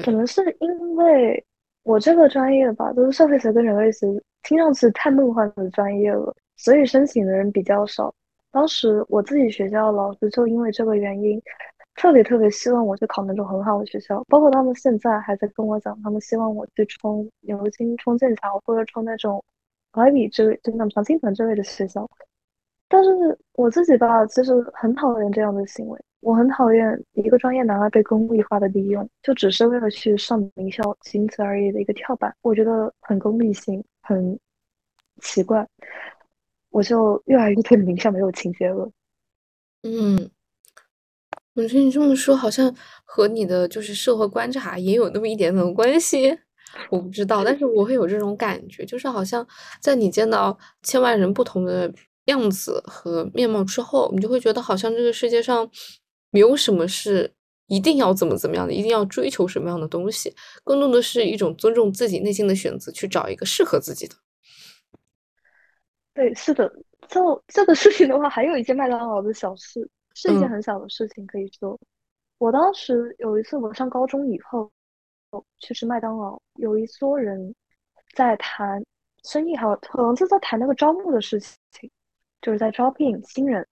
可能是因为我这个专业吧，都是社会学跟人类学，听上去太梦幻的专业了，所以申请的人比较少。当时我自己学校老师就因为这个原因，特别特别希望我去考那种很好的学校，包括他们现在还在跟我讲，他们希望我去冲牛津、冲剑桥或者冲那种 IB 之类，就那种常青藤之类的学校。但是我自己吧，其实很讨厌这样的行为。我很讨厌一个专业拿来被功利化的利用，就只是为了去上名校，仅此而已的一个跳板，我觉得很功利性，很奇怪。我就越来越对名校没有情节了。嗯，我觉得你这么说，好像和你的就是社会观察也有那么一点点关系。我不知道，但是我会有这种感觉，就是好像在你见到千万人不同的。样子和面貌之后，你就会觉得好像这个世界上没有什么是一定要怎么怎么样的，一定要追求什么样的东西，更多的是一种尊重自己内心的选择，去找一个适合自己的。对，是的，就这个事情的话，还有一件麦当劳的小事，是一件很小的事情，可以说，我当时有一次我上高中以后去吃麦当劳，有一桌人在谈生意，还有可能就在谈那个招募的事情。就是在招聘新人，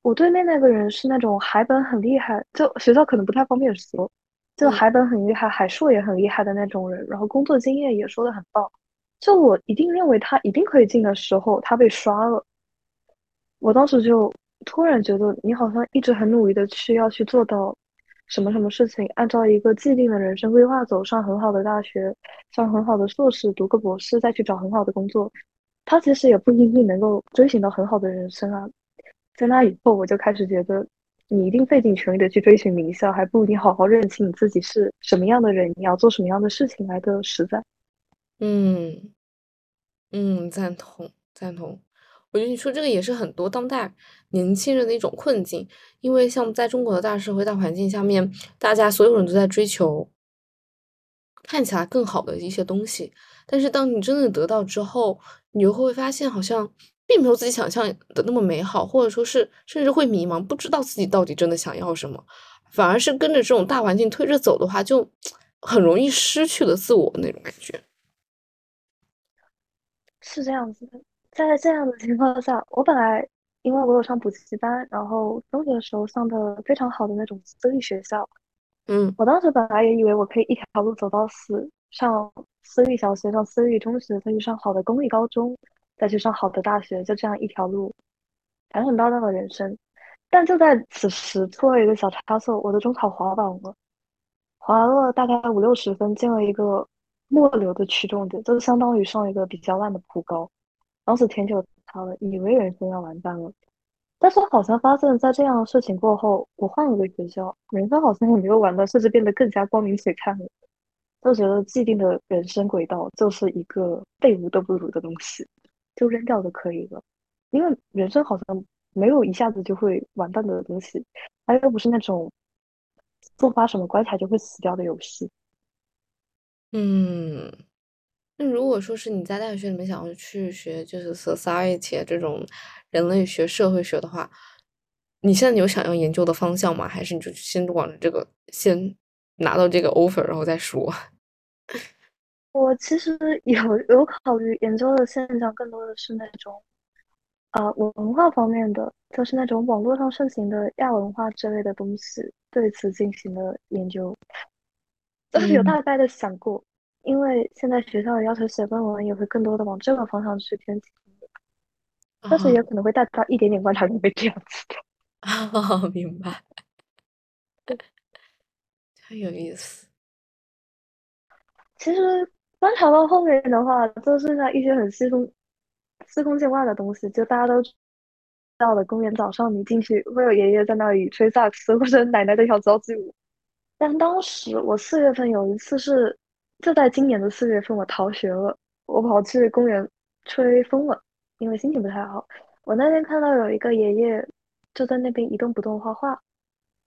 我对面那个人是那种海本很厉害，就学校可能不太方便说，就海本很厉害，海硕也很厉害的那种人，然后工作经验也说的很棒，就我一定认为他一定可以进的时候，他被刷了，我当时就突然觉得你好像一直很努力的去要去做到什么什么事情，按照一个既定的人生规划走上很好的大学，上很好的硕士，读个博士，再去找很好的工作。他其实也不一定能够追寻到很好的人生啊，在那以后，我就开始觉得，你一定费尽全力的去追寻名校，还不如你好好认清你自己是什么样的人，你要做什么样的事情来的实在。嗯嗯，赞同赞同。我觉得你说这个也是很多当代年轻人的一种困境，因为像在中国的大社会大环境下面，大家所有人都在追求看起来更好的一些东西。但是当你真的得到之后，你就会发现好像并没有自己想象的那么美好，或者说是甚至会迷茫，不知道自己到底真的想要什么，反而是跟着这种大环境推着走的话，就 很容易失去了自我那种感觉。是这样子的，在这样的情况下，我本来因为我有上补习班，然后中学的时候上的非常好的那种私立学校，嗯，我当时本来也以为我可以一条路走到死。上私立小学，上私立中学，再去上好的公立高中，再去上好的大学，就这样一条路，坦坦荡荡的人生。但就在此时，出了一个小差错，我的中考滑榜了，滑了大概五六十分，进了一个末流的区重点，就相当于上一个比较烂的普高。当时天就塌了，以为人生要完蛋了。但是好像发现，在这样的事情过后，我换了个学校，人生好像也没有完蛋，甚至变得更加光明璀璨了。都觉得既定的人生轨道就是一个废物都不如的东西，就扔掉就可以了。因为人生好像没有一下子就会完蛋的东西，它又不是那种不发什么关卡就会死掉的游戏。嗯，那如果说是你在大学里面想要去学就是 society 这种人类学、社会学的话，你现在有想要研究的方向吗？还是你就先往着这个先拿到这个 offer 然后再说？我其实有有考虑研究的现象，更多的是那种，呃，文化方面的，就是那种网络上盛行的亚文化之类的东西，对此进行了研究。就是有大概的想过，因为现在学校的要求写论文也会更多的往这个方向去偏，但是也可能会带到一点点观察力会这样子的。啊，明白，太有意思。其实。观察到后面的话，就剩下一些很司空司空见惯的东西，就大家都知道的公园早上你进去会有爷爷在那里吹萨克斯，或者奶奶在跳交际舞。但当时我四月份有一次是，就在今年的四月份，我逃学了，我跑去公园吹风了，因为心情不太好。我那天看到有一个爷爷就在那边一动不动画画，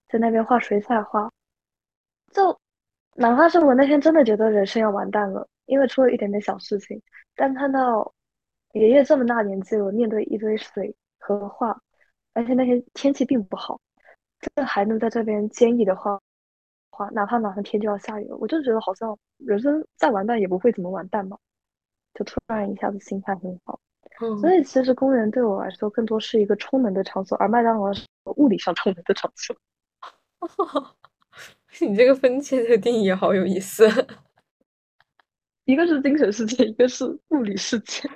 在那边画水彩画。就哪怕是我那天真的觉得人生要完蛋了，因为出了一点点小事情，但看到爷爷这么大年纪了，面对一堆水和画，而且那天天气并不好，这还能在这边坚毅的画画，哪怕马上天就要下雨了，我就觉得好像人生再完蛋也不会怎么完蛋嘛，就突然一下子心态很好。嗯所以其实公园对我来说更多是一个充能的场所，而麦当劳是物理上充能的场所。你这个分界的定义好有意思，一个是精神世界，一个是物理世界。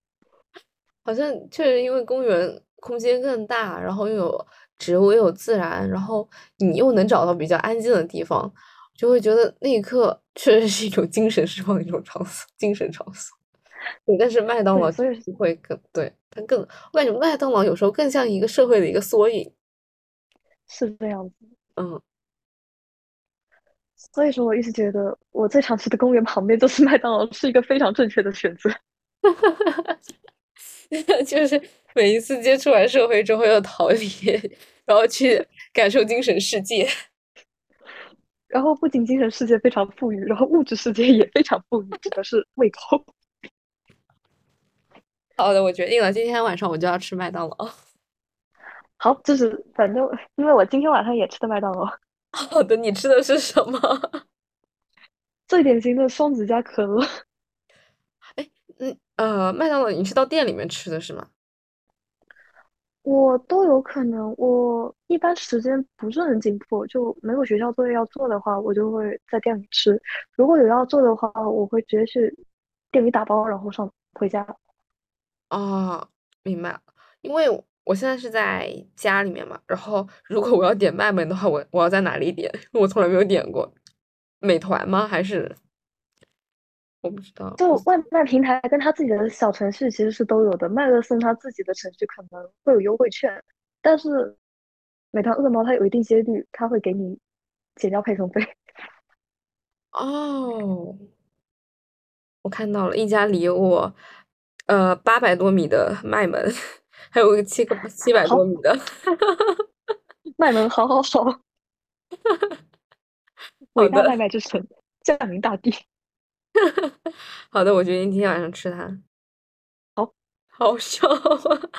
好像确实因为公园空间更大，然后又有植物又有自然，然后你又能找到比较安静的地方，就会觉得那一刻 确实是一种精神释放的一种场所，精神场所。对，但是麦当劳所以会更对它更，我感觉麦当劳有时候更像一个社会的一个缩影，是这样子。嗯。所以说，我一直觉得我最常去的公园旁边就是麦当劳，是一个非常正确的选择。就是每一次接触完社会之后要逃离，然后去感受精神世界。然后不仅精神世界非常富裕，然后物质世界也非常富裕，指的是胃口。好的，我决定了，今天晚上我就要吃麦当劳。好，就是反正因为我今天晚上也吃的麦当劳。好的，你吃的是什么？最典型的双子加可乐。哎，嗯呃，麦当劳你是到店里面吃的是吗？我都有可能，我一般时间不是很紧迫，就没有学校作业要做的话，我就会在店里吃。如果有要做的话，我会直接去店里打包，然后上回家。哦，明白了，因为。我现在是在家里面嘛，然后如果我要点外卖的话，我我要在哪里点？我从来没有点过，美团吗？还是我不知道。就外卖平台跟他自己的小程序其实是都有的，麦乐送他自己的程序可能会有优惠券，但是美团、饿猫它有一定几率，它会给你减掉配送费。哦，我看到了一家离我呃八百多米的麦门。还有个七个 七百多米的，麦门，好好好，伟大麦麦之神，降临大地。好的，我决定今天晚上吃它。好，好笑啊！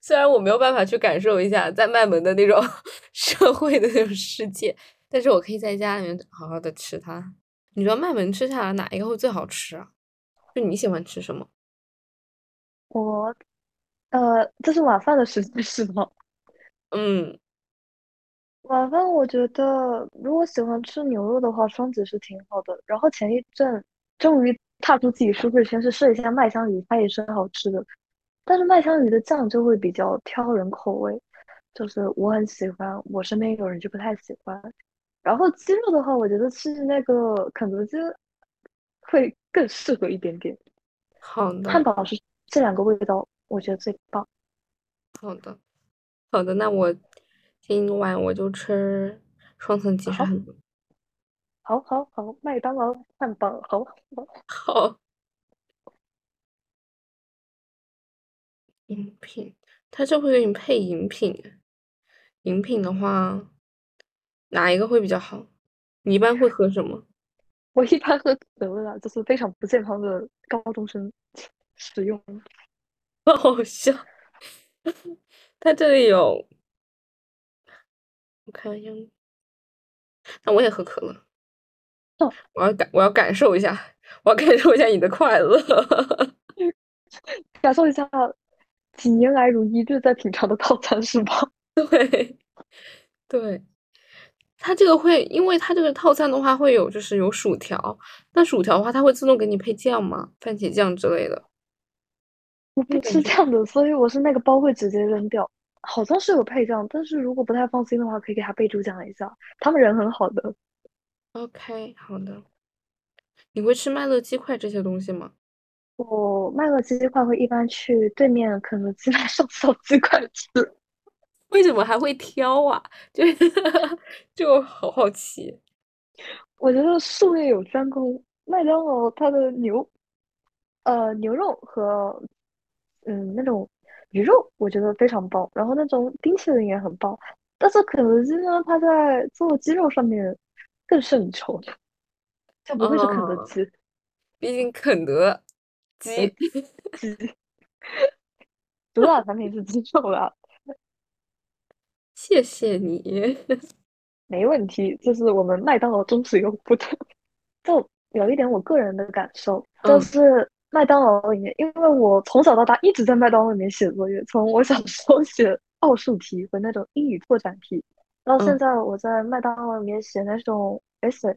虽然我没有办法去感受一下在麦门的那种 社会的那种世界，但是我可以在家里面好好的吃它。你觉得麦门吃下来哪一个会最好吃啊？就你喜欢吃什么？我，呃，这是晚饭的时间是吗？嗯，晚饭我觉得如果喜欢吃牛肉的话，双子是挺好的。然后前一阵终于踏出自己舒适圈，去试一下麦香鱼，它也是很好吃的。但是麦香鱼的酱就会比较挑人口味，就是我很喜欢，我身边有人就不太喜欢。然后鸡肉的话，我觉得吃那个肯德基会更适合一点点。好的，汉堡是。这两个味道我觉得最棒。好的，好的，那我今晚我就吃双层鸡翅。好，好，好，麦当劳汉堡，好，好。好饮品，他就会给你配饮品。饮品的话，哪一个会比较好？你一般会喝什么？我一般喝可乐，就是非常不健康的高中生。使用，好 好笑。它这里有，我看一下，那我也喝可乐。哦，我要感，我要感受一下，我要感受一下你的快乐，感受一下几年来如一日在品尝的套餐是吧？对，对，它这个会，因为它这个套餐的话会有，就是有薯条。那薯条的话，它会自动给你配酱吗？番茄酱之类的。我不吃酱的，所以我是那个包会直接扔掉。好像是有配酱，但是如果不太放心的话，可以给他备注讲一下。他们人很好的。OK，好的。你会吃麦乐鸡块这些东西吗？我麦乐鸡块会一般去对面肯德基买上小鸡块吃。为什么还会挑啊？就就好好奇。我觉得术业有专攻，麦当劳它的牛，呃，牛肉和。嗯，那种鱼肉我觉得非常棒，然后那种冰淇淋也很棒。但是肯德基呢，它在做鸡肉上面更胜一筹，就不会是肯德基。毕竟肯德基鸡主打产品是鸡肉啊。谢谢你，没问题。这是我们麦当劳忠实用户的。就有一点我个人的感受，就是麦当劳里面，因为我从小到大一直在麦当劳里面写作业，从我小时候写奥数题和那种英语拓展题，到现在我在麦当劳里面写那种 essay，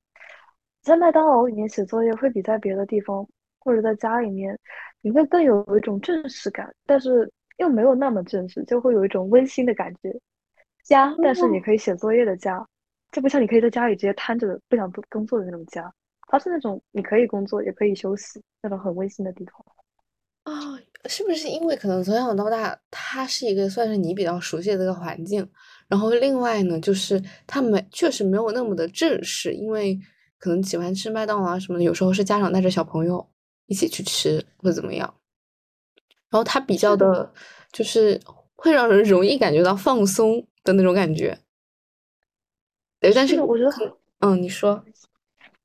在麦当劳里面写作业会比在别的地方或者在家里面，你会更有一种正式感，但是又没有那么正式，就会有一种温馨的感觉。家，但是你可以写作业的家，就不像你可以在家里直接瘫着不想不工作的那种家。它是那种你可以工作也可以休息那种很温馨的地方啊，是不是因为可能从小到大它是一个算是你比较熟悉的一个环境，然后另外呢就是它没确实没有那么的正式，因为可能喜欢吃麦当劳啊什么的，有时候是家长带着小朋友一起去吃或怎么样，然后它比较的就是会让人容易感觉到放松的那种感觉。对，但是我觉得很嗯，你说。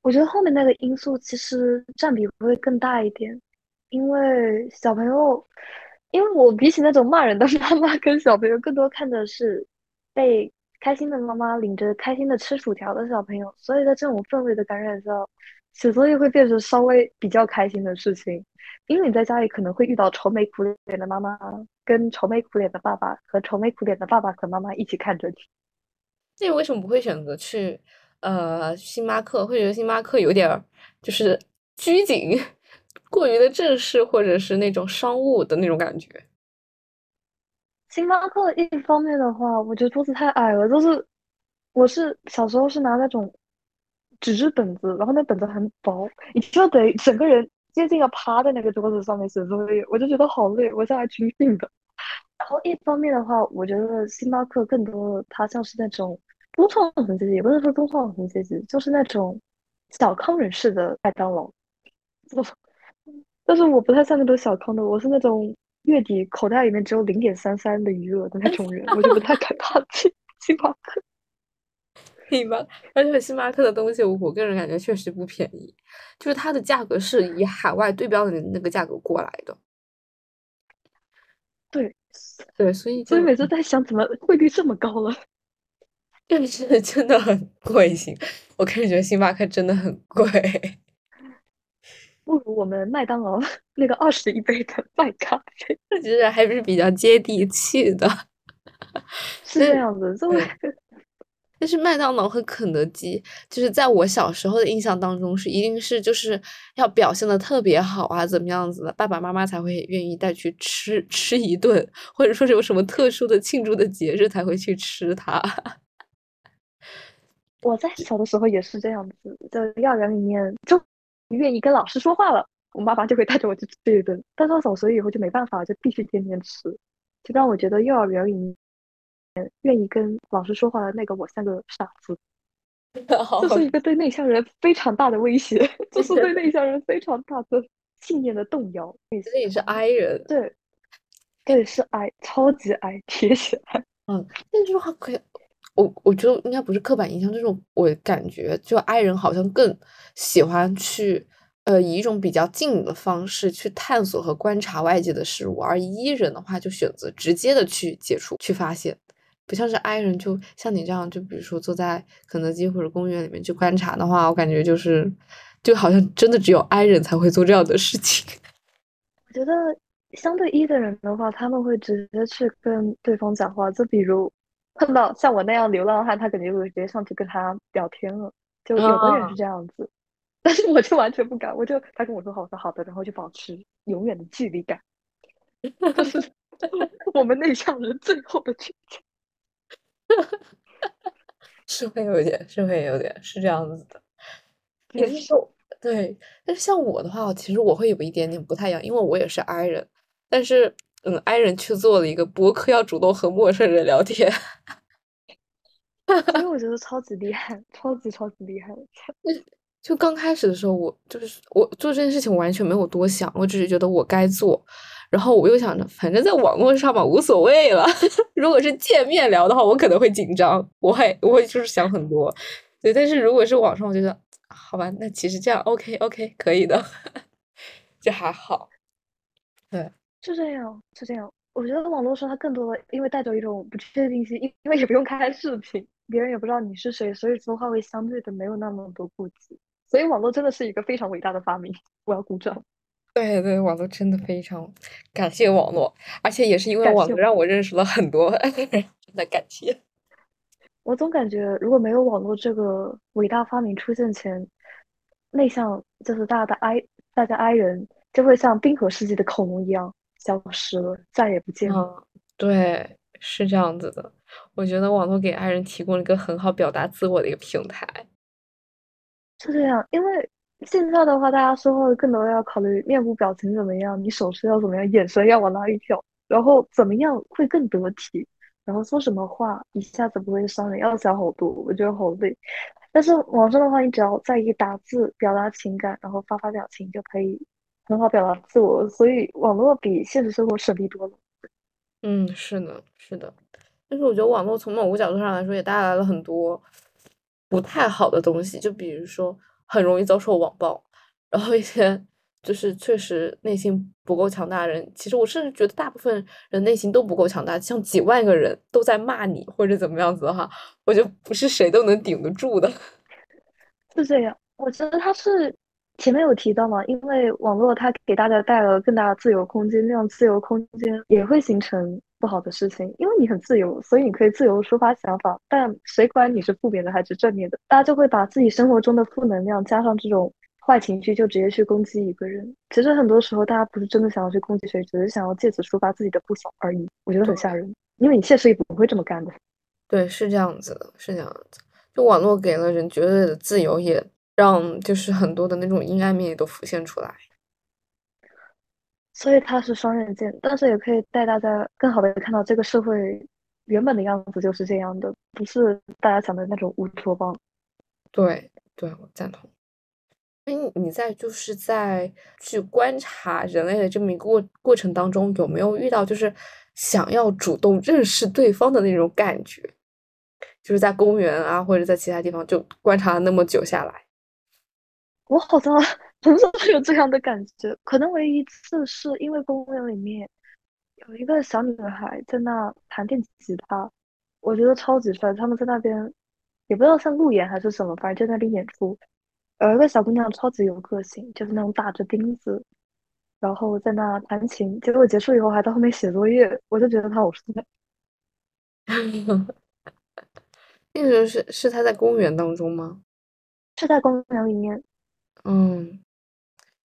我觉得后面那个因素其实占比会更大一点，因为小朋友，因为我比起那种骂人的妈妈，跟小朋友更多看的是被开心的妈妈领着开心的吃薯条的小朋友，所以在这种氛围的感染下，写作业会变成稍微比较开心的事情，因为你在家里可能会遇到愁眉苦脸的妈妈，跟愁眉苦脸的爸爸，和愁眉苦脸的爸爸和妈妈一起看着你。那你为什么不会选择去？呃，星巴克会觉得星巴克有点儿就是拘谨，过于的正式，或者是那种商务的那种感觉。星巴克一方面的话，我觉得桌子太矮了，就是我是小时候是拿那种纸质本子，然后那本子很薄，你就得整个人接近要趴在那个桌子上面写作业，我就觉得好累，我像来军训的。然后一方面的话，我觉得星巴克更多的它像是那种。中创层阶级也不能说中创层阶级，就是那种小康人士的麦当劳。但是我不太像那种小康的，我是那种月底口袋里面只有零点三三的余额的那种人，我就不太敢踏进星巴克。星巴而且星巴克的东西，我个人感觉确实不便宜，就是它的价格是以海外对标的那个价格过来的。对，对，所以所以每次在想，怎么汇率这么高了？但是真的很贵，星，我开始觉得星巴克真的很贵，不如我们麦当劳 那个二十一杯的麦咖啡，其 实还是比较接地气的，是这样子。作为，但是麦当劳和肯德基，就是在我小时候的印象当中，是一定是就是要表现的特别好啊，怎么样子的，爸爸妈妈才会愿意带去吃吃一顿，或者说是有什么特殊的庆祝的节日才会去吃它。我在小的时候也是这样子，在幼儿园里面就愿意跟老师说话了，我妈妈就会带着我去吃一顿。但到小学以后就没办法，就必须天天吃，就让我觉得幼儿园里面愿意跟老师说话的那个我像个傻子。这是一个对内向人非常大的威胁，这是对 内向人非常大的信念的动摇。所以是 I 人，对，对，是 I，超级 I，铁血 I。嗯，那句话可以。我我觉得应该不是刻板印象，这种我感觉就 I 人好像更喜欢去呃以一种比较近的方式去探索和观察外界的事物，而 E 人的话就选择直接的去接触去发现，不像是 I 人，就像你这样，就比如说坐在肯德基或者公园里面去观察的话，我感觉就是就好像真的只有 I 人才会做这样的事情。我觉得相对 E 的人的话，他们会直接去跟对方讲话，就比如。碰到像我那样流浪汉，他肯定会直接上去跟他聊天了。就有的人是这样子，但是我就完全不敢。我就他跟我说好，我说好的，然后就保持永远的距离感。这是我们内向人最后的倔强。是会有点，是会有点，是这样子的。也是对，但是像我的话，其实我会有一点点不太一样，因为我也是 I 人，但是。嗯，i 人去做了一个博客，要主动和陌生人聊天，所以我觉得超级厉害，超级超级厉害。就刚开始的时候，我就是我做这件事情，我完全没有多想，我只是觉得我该做。然后我又想着，反正在网络上嘛，无所谓了。如果是见面聊的话，我可能会紧张，我会我会就是想很多。对，但是如果是网上，我觉得好吧，那其实这样 OK OK 可以的，就还好。对，是这样，就这样。我觉得网络上它更多的，因为带着一种不确定性，因 因为也不用开视频，别人也不知道你是谁，所以说话会相对的没有那么多顾忌。所以网络真的是一个非常伟大的发明，我要鼓掌。对对，网络真的非常感谢网络，而且也是因为网络让我认识了很多人，真的感谢。我总感觉如果没有网络这个伟大发明出现前，内向就是大家的 I，大家 I 人就会像冰河世纪的恐龙一样消失了，再也不见了。对，是这样子的。我觉得网络给爱人提供了一个很好表达自我的一个平台。是这样，因为。现在的话，大家说话更多要考虑面部表情怎么样，你手势要怎么样，眼神要往哪里瞟，然后怎么样会更得体，然后说什么话一下子不会伤人，要想好多，我觉得好累。但是网上的话，你只要在意打字表达情感，然后发发表情就可以很好表达自我，所以网络比现实生活省力多了。嗯，是的，是的。但是我觉得网络从某个角度上来说，也带来了很多不太好的东西，就比如说。很容易遭受网暴，然后一些就是确实内心不够强大的人，其实我甚至觉得大部分人内心都不够强大。像几万个人都在骂你或者怎么样子的话，我觉得不是谁都能顶得住的。是这样，我觉得他是前面有提到嘛，因为网络它给大家带来了更大的自由空间，那样自由空间也会形成。不好的事情，因为你很自由，所以你可以自由抒发想法。但谁管你是负面的还是正面的？大家就会把自己生活中的负能量加上这种坏情绪，就直接去攻击一个人。其实很多时候，大家不是真的想要去攻击谁，只是想要借此抒发自己的不爽而已。我觉得很吓人，因为你现实也不会这么干的。对，是这样子的，是这样子。就网络给了人绝对的自由，也让就是很多的那种阴暗面也都浮现出来。所以它是双刃剑，但是也可以带大家更好的看到这个社会原本的样子就是这样的，不是大家想的那种乌托邦。对，对我赞同。哎，你在就是在去观察人类的这么一个过过程当中，有没有遇到就是想要主动认识对方的那种感觉？就是在公园啊，或者在其他地方，就观察了那么久下来，我好像。很少有这样的感觉，可能唯一一次是因为公园里面有一个小女孩在那弹电吉他，我觉得超级帅。他们在那边也不知道像路演还是什么，反正在那边演出。有一个小姑娘超级有个性，就是那种打着钉子，然后在那弹琴。结果结束以后还在后面写作业，我就觉得她好帅。那个时候是是他在公园当中吗？是在公园里面。嗯。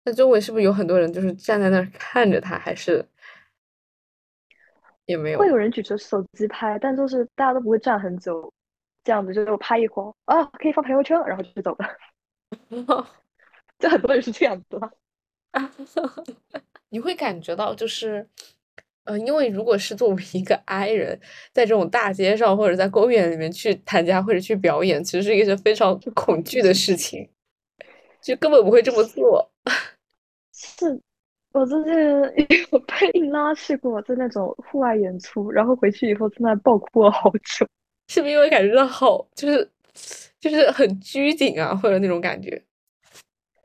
那周围是不是有很多人，就是站在那儿看着他，还是也没有？会有人举着手机拍，但就是大家都不会站很久，这样子就拍一会儿啊，可以发朋友圈，然后就走了。就很多人是这样子的。你会感觉到，就是，呃，因为如果是作为一个 I 人，在这种大街上或者在公园里面去参加或者去表演，其实是一件非常恐惧的事情。就根本不会这么做。是我之前有被 硬拉去过，在那种户外演出，然后回去以后在那暴哭了好久。是不是因为感觉到好，就是就是很拘谨啊，或者那种感觉？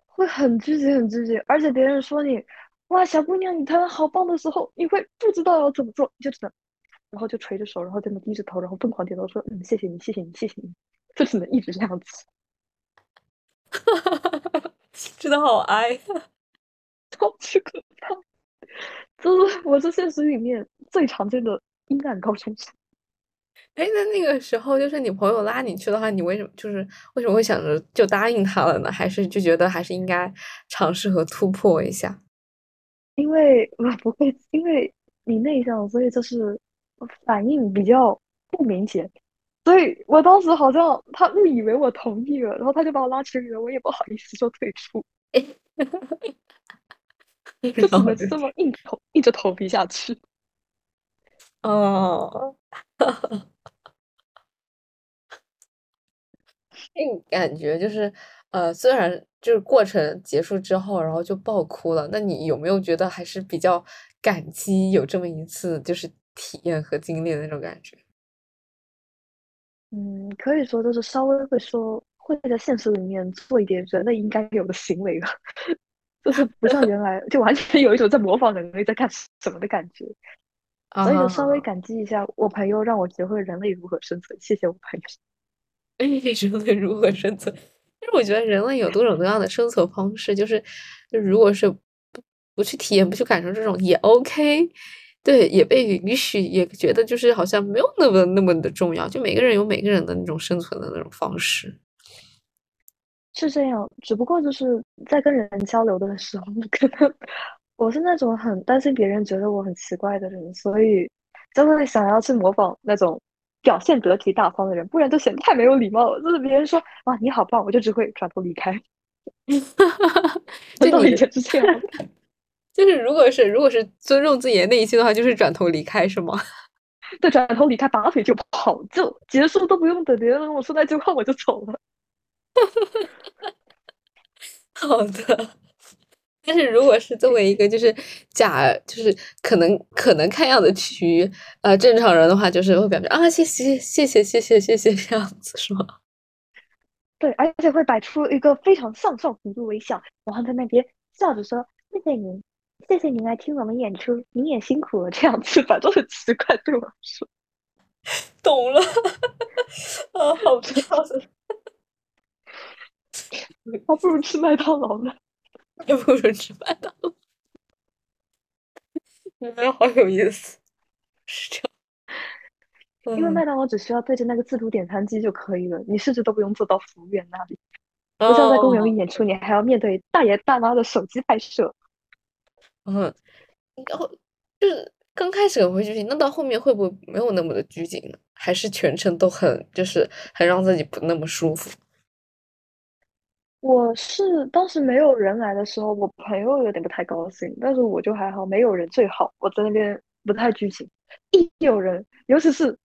会很拘谨，很拘谨。而且别人说你哇，小姑娘，你弹的好棒的时候，你会不知道要怎么做，你就只能然后就垂着手，然后在那低着头，然后疯狂点头说嗯，谢谢你，谢谢你，谢谢你，就只能一直这样子。哈哈哈哈哈！真的好哀，超级可怕。就是我是现实里面最常见的阴暗高中生。哎，那那个时候就是你朋友拉你去的话，你为什么就是为什么会想着就答应他了呢？还是就觉得还是应该尝试和突破一下？因为我 不会，因为你内向，所以就是反应比较不明显。所以我当时好像他误以为我同意了，然后他就把我拉群里了，我也不好意思说退出，就怎么这么硬头硬着头皮下去。哦，那感觉就是呃，虽然就是过程结束之后，然后就爆哭了，那你有没有觉得还是比较感激有这么一次就是体验和经历的那种感觉。嗯，可以说就是稍微会说会在现实里面做一点人类应该有的行为了，就是不像原来就完全有一种在模仿人类在干什么的感觉。所以就稍微感激一下我朋友，让我学会人类如何生存。谢谢我朋友。哎，人类如何生存？其实我觉得人类有多种多样的生存方式，就是就如果是不不去体验、不去感受这种也 OK，对，也被允许，也觉得就是好像没有那么那么的重要。就每个人有每个人的那种生存的那种方式，是这样。只不过就是在跟人交流的时候，可能我是那种很担心别人觉得我很奇怪的人，所以就会想要去模仿那种。表现得体大方的人，不然就显得太没有礼貌了。就是别人说“哇，你好棒”，我就只会转头离开。哈哈哈，道理就你是这样，就是如果是如果是尊重自己的内心的话，就是转头离开，是吗？对，转头离开，拔腿就跑，就结束都不用等别人跟我说那句话，我就走了。好的。但是如果是作为一个就是假就是可能可能看样子趋于呃正常人的话，就是会表示啊谢谢谢谢谢谢谢谢这样子是吗？对，而且会摆出一个非常向上幅度微笑，然后在那边笑着说谢谢您，谢谢您来听我们演出，您也辛苦了这样子，反正很奇怪对我说。懂了，啊好吃好吃，还不如吃麦当劳呢。还不如吃麦当劳，你们好有意思，是这样。因为麦当劳只需要对着那个自助点餐机就可以了，你甚至都不用坐到服务员那里。不像在公园里演出，你还要面对大爷大妈的手机拍摄。嗯，然后就是刚开始很会拘谨，那到后面会不会没有那么的拘谨呢？还是全程都很就是很让自己不那么舒服？我是当时没有人来的时候，我朋友有点不太高兴，但是我就还好，没有人最好。我在那边不太拘谨，一有人，尤其是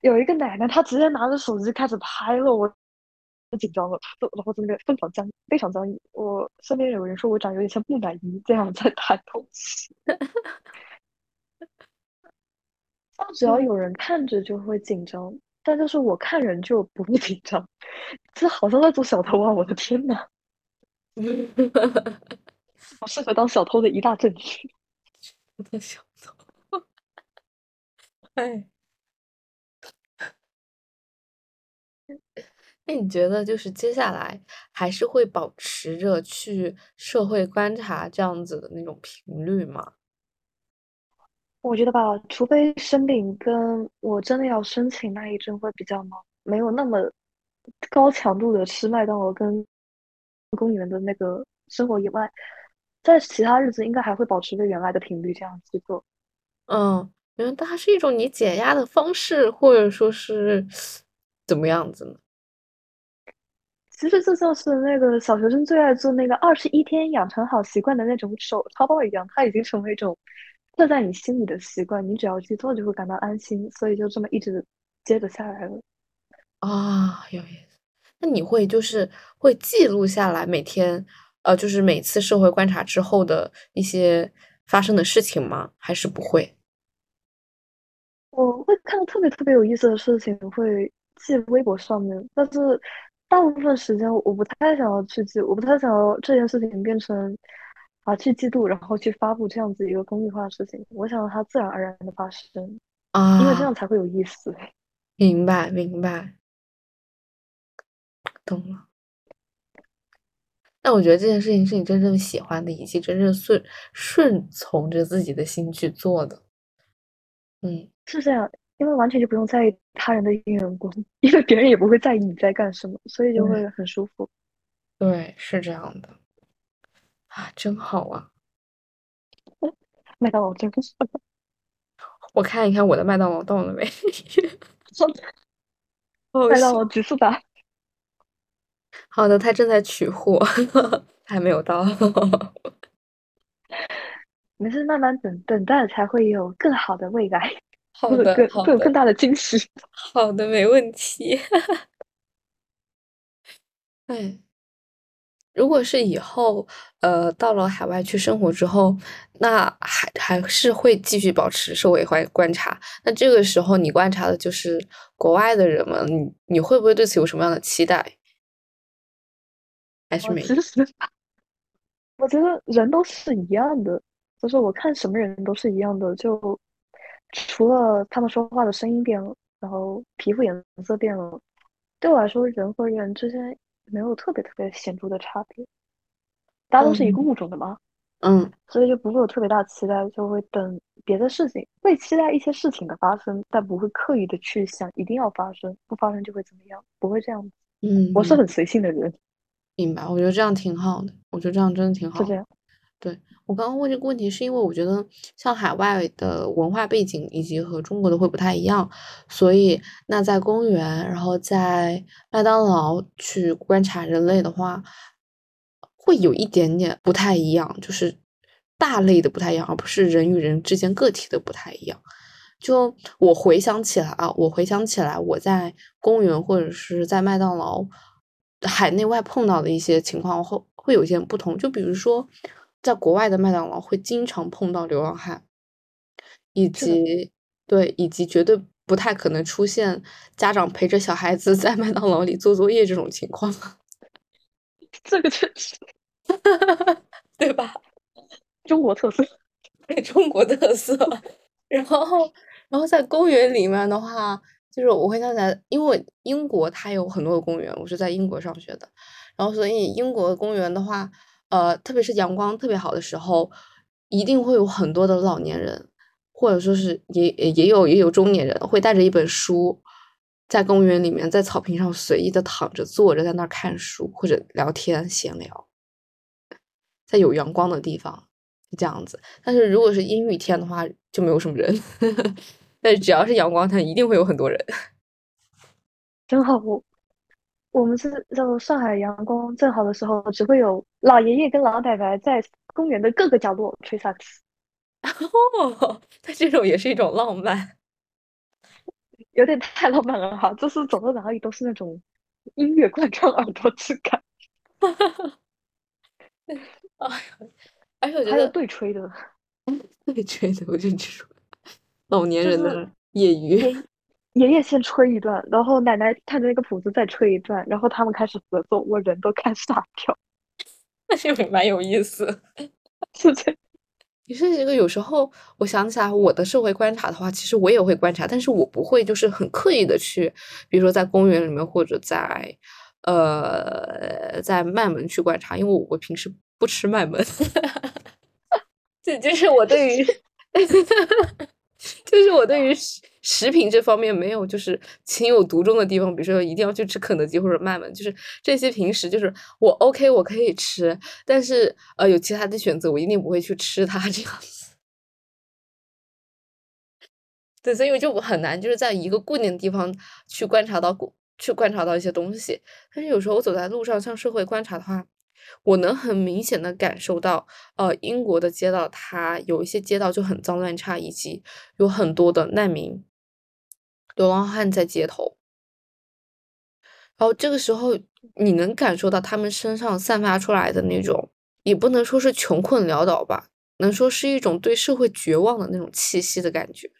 有一个奶奶，她直接拿着手机开始拍了，我紧张了，然后在那边非常僵，非常僵硬。我身边有人说我长有点像木乃伊这样在弹东西。但 只要有人看着就会紧张。但就是我看人就不会紧张，这好像在做小偷啊！我的天呐，好适合当小偷的一大证据。当小偷，哎，那你觉得就是接下来还是会保持着去社会观察这样子的那种频率吗？我觉得吧，除非生病，跟我真的要申请那一阵会比较忙，没有那么高强度的吃麦当劳跟公园的那个生活以外，在其他日子应该还会保持着原来的频率这样去做。嗯，因为它是一种你解压的方式，或者说是怎么样子呢？其实这就是那个小学生最爱做那个二十一天养成好习惯的那种手抄报一样，它已经成为一种。刻在你心里的习惯，你只要去做，就会感到安心，所以就这么一直接着下来了。啊，有意思。那你会就是会记录下来每天，呃，就是每次社会观察之后的一些发生的事情吗？还是不会？我会看到特别特别有意思的事情，会记微博上面，但是大部分时间我不太想要去记，我不太想要这件事情变成。啊，去记录，然后去发布这样子一个公益化的事情，我想让它自然而然的发生啊，因为这样才会有意思。明白，明白，懂了。那我觉得这件事情是你真正喜欢的，以及真正顺顺从着自己的心去做的。嗯，是这样，因为完全就不用在意他人的眼光，因为别人也不会在意你在干什么，所以就会很舒服。对，是这样的。啊，真好啊！麦当劳真不错。我看一看我的麦当劳到了没？麦当劳急速达。好的，他正在取货，还没有到。没事，慢慢等，等待才会有更好的未来。好的，更会有更大的惊喜。好的，没问题。哎。如果是以后，呃，到了海外去生活之后，那还还是会继续保持社会观观察。那这个时候，你观察的就是国外的人们，你你会不会对此有什么样的期待？还是没？我觉得人都是一样的，就是我看什么人都是一样的，就除了他们说话的声音变了，然后皮肤颜色变了，对我来说，人和人之间。没有特别特别显著的差别，大家都是一个物种的嘛，嗯，所以就不会有特别大的期待，就会等别的事情，会期待一些事情的发生，但不会刻意的去想一定要发生，不发生就会怎么样，不会这样子。嗯，我是很随性的人，明白？我觉得这样挺好的，我觉得这样真的挺好。就这样。对我刚刚问这个问题，是因为我觉得像海外的文化背景以及和中国的会不太一样，所以那在公园，然后在麦当劳去观察人类的话，会有一点点不太一样，就是大类的不太一样，而不是人与人之间个体的不太一样。就我回想起来啊，我回想起来我在公园或者是在麦当劳海内外碰到的一些情况会会有一些不同，就比如说。在国外的麦当劳会经常碰到流浪汉，以及对，以及绝对不太可能出现家长陪着小孩子在麦当劳里做作业这种情况。这个确实，对吧？中国特色，对中国特色。然后，然后在公园里面的话，就是我会想起来，因为英国它有很多的公园，我是在英国上学的，然后所以英国的公园的话。呃，特别是阳光特别好的时候，一定会有很多的老年人，或者说是也也有也有中年人，会带着一本书，在公园里面，在草坪上随意的躺着、坐着，在那儿看书或者聊天闲聊，在有阳光的地方这样子。但是如果是阴雨天的话，就没有什么人。但是只要是阳光它一定会有很多人。真好。我我们是在上海阳光正好的时候，只会有老爷爷跟老奶奶在公园的各个角落吹萨克斯。哦，他这种也是一种浪漫，有点太浪漫了哈！就是走到哪里都是那种音乐贯穿耳朵之感。哈哈哈！哎呀，而且我觉得还有对吹的，对吹的，我就这种老年人的业余。爷爷先吹一段，然后奶奶看着那个谱子再吹一段，然后他们开始合奏，我人都看傻掉。那 是蛮有意思，是这样。其实这个有时候我想起来，我的社会观察的话，其实我也会观察，但是我不会就是很刻意的去，比如说在公园里面或者在呃在麦门去观察，因为我我平时不吃麦门。这就是我对于。就是我对于食食品这方面没有就是情有独钟的地方，比如说一定要去吃肯德基或者麦门，就是这些平时就是我 OK 我可以吃，但是呃有其他的选择我一定不会去吃它这样子。对，所以我就很难就是在一个固定的地方去观察到去观察到一些东西，但是有时候我走在路上像社会观察的话。我能很明显的感受到，呃，英国的街道它有一些街道就很脏乱差，以及有很多的难民、流浪汉在街头。然后这个时候，你能感受到他们身上散发出来的那种，也不能说是穷困潦倒吧，能说是一种对社会绝望的那种气息的感觉，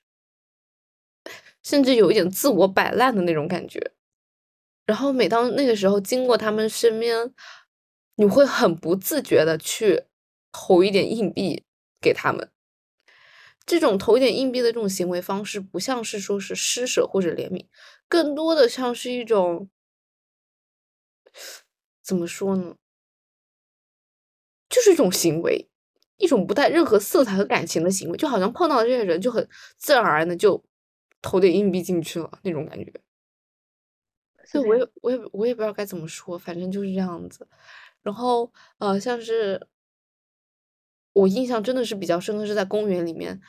甚至有一点自我摆烂的那种感觉。然后每当那个时候经过他们身边，你会很不自觉的去投一点硬币给他们，这种投一点硬币的这种行为方式，不像是说是施舍或者怜悯，更多的像是一种怎么说呢？就是一种行为，一种不带任何色彩和感情的行为，就好像碰到这些人就很自然而然的就投点硬币进去了那种感觉。所以我也我也我也不知道该怎么说，反正就是这样子。然后，呃，像是我印象真的是比较深刻，是在公园里面，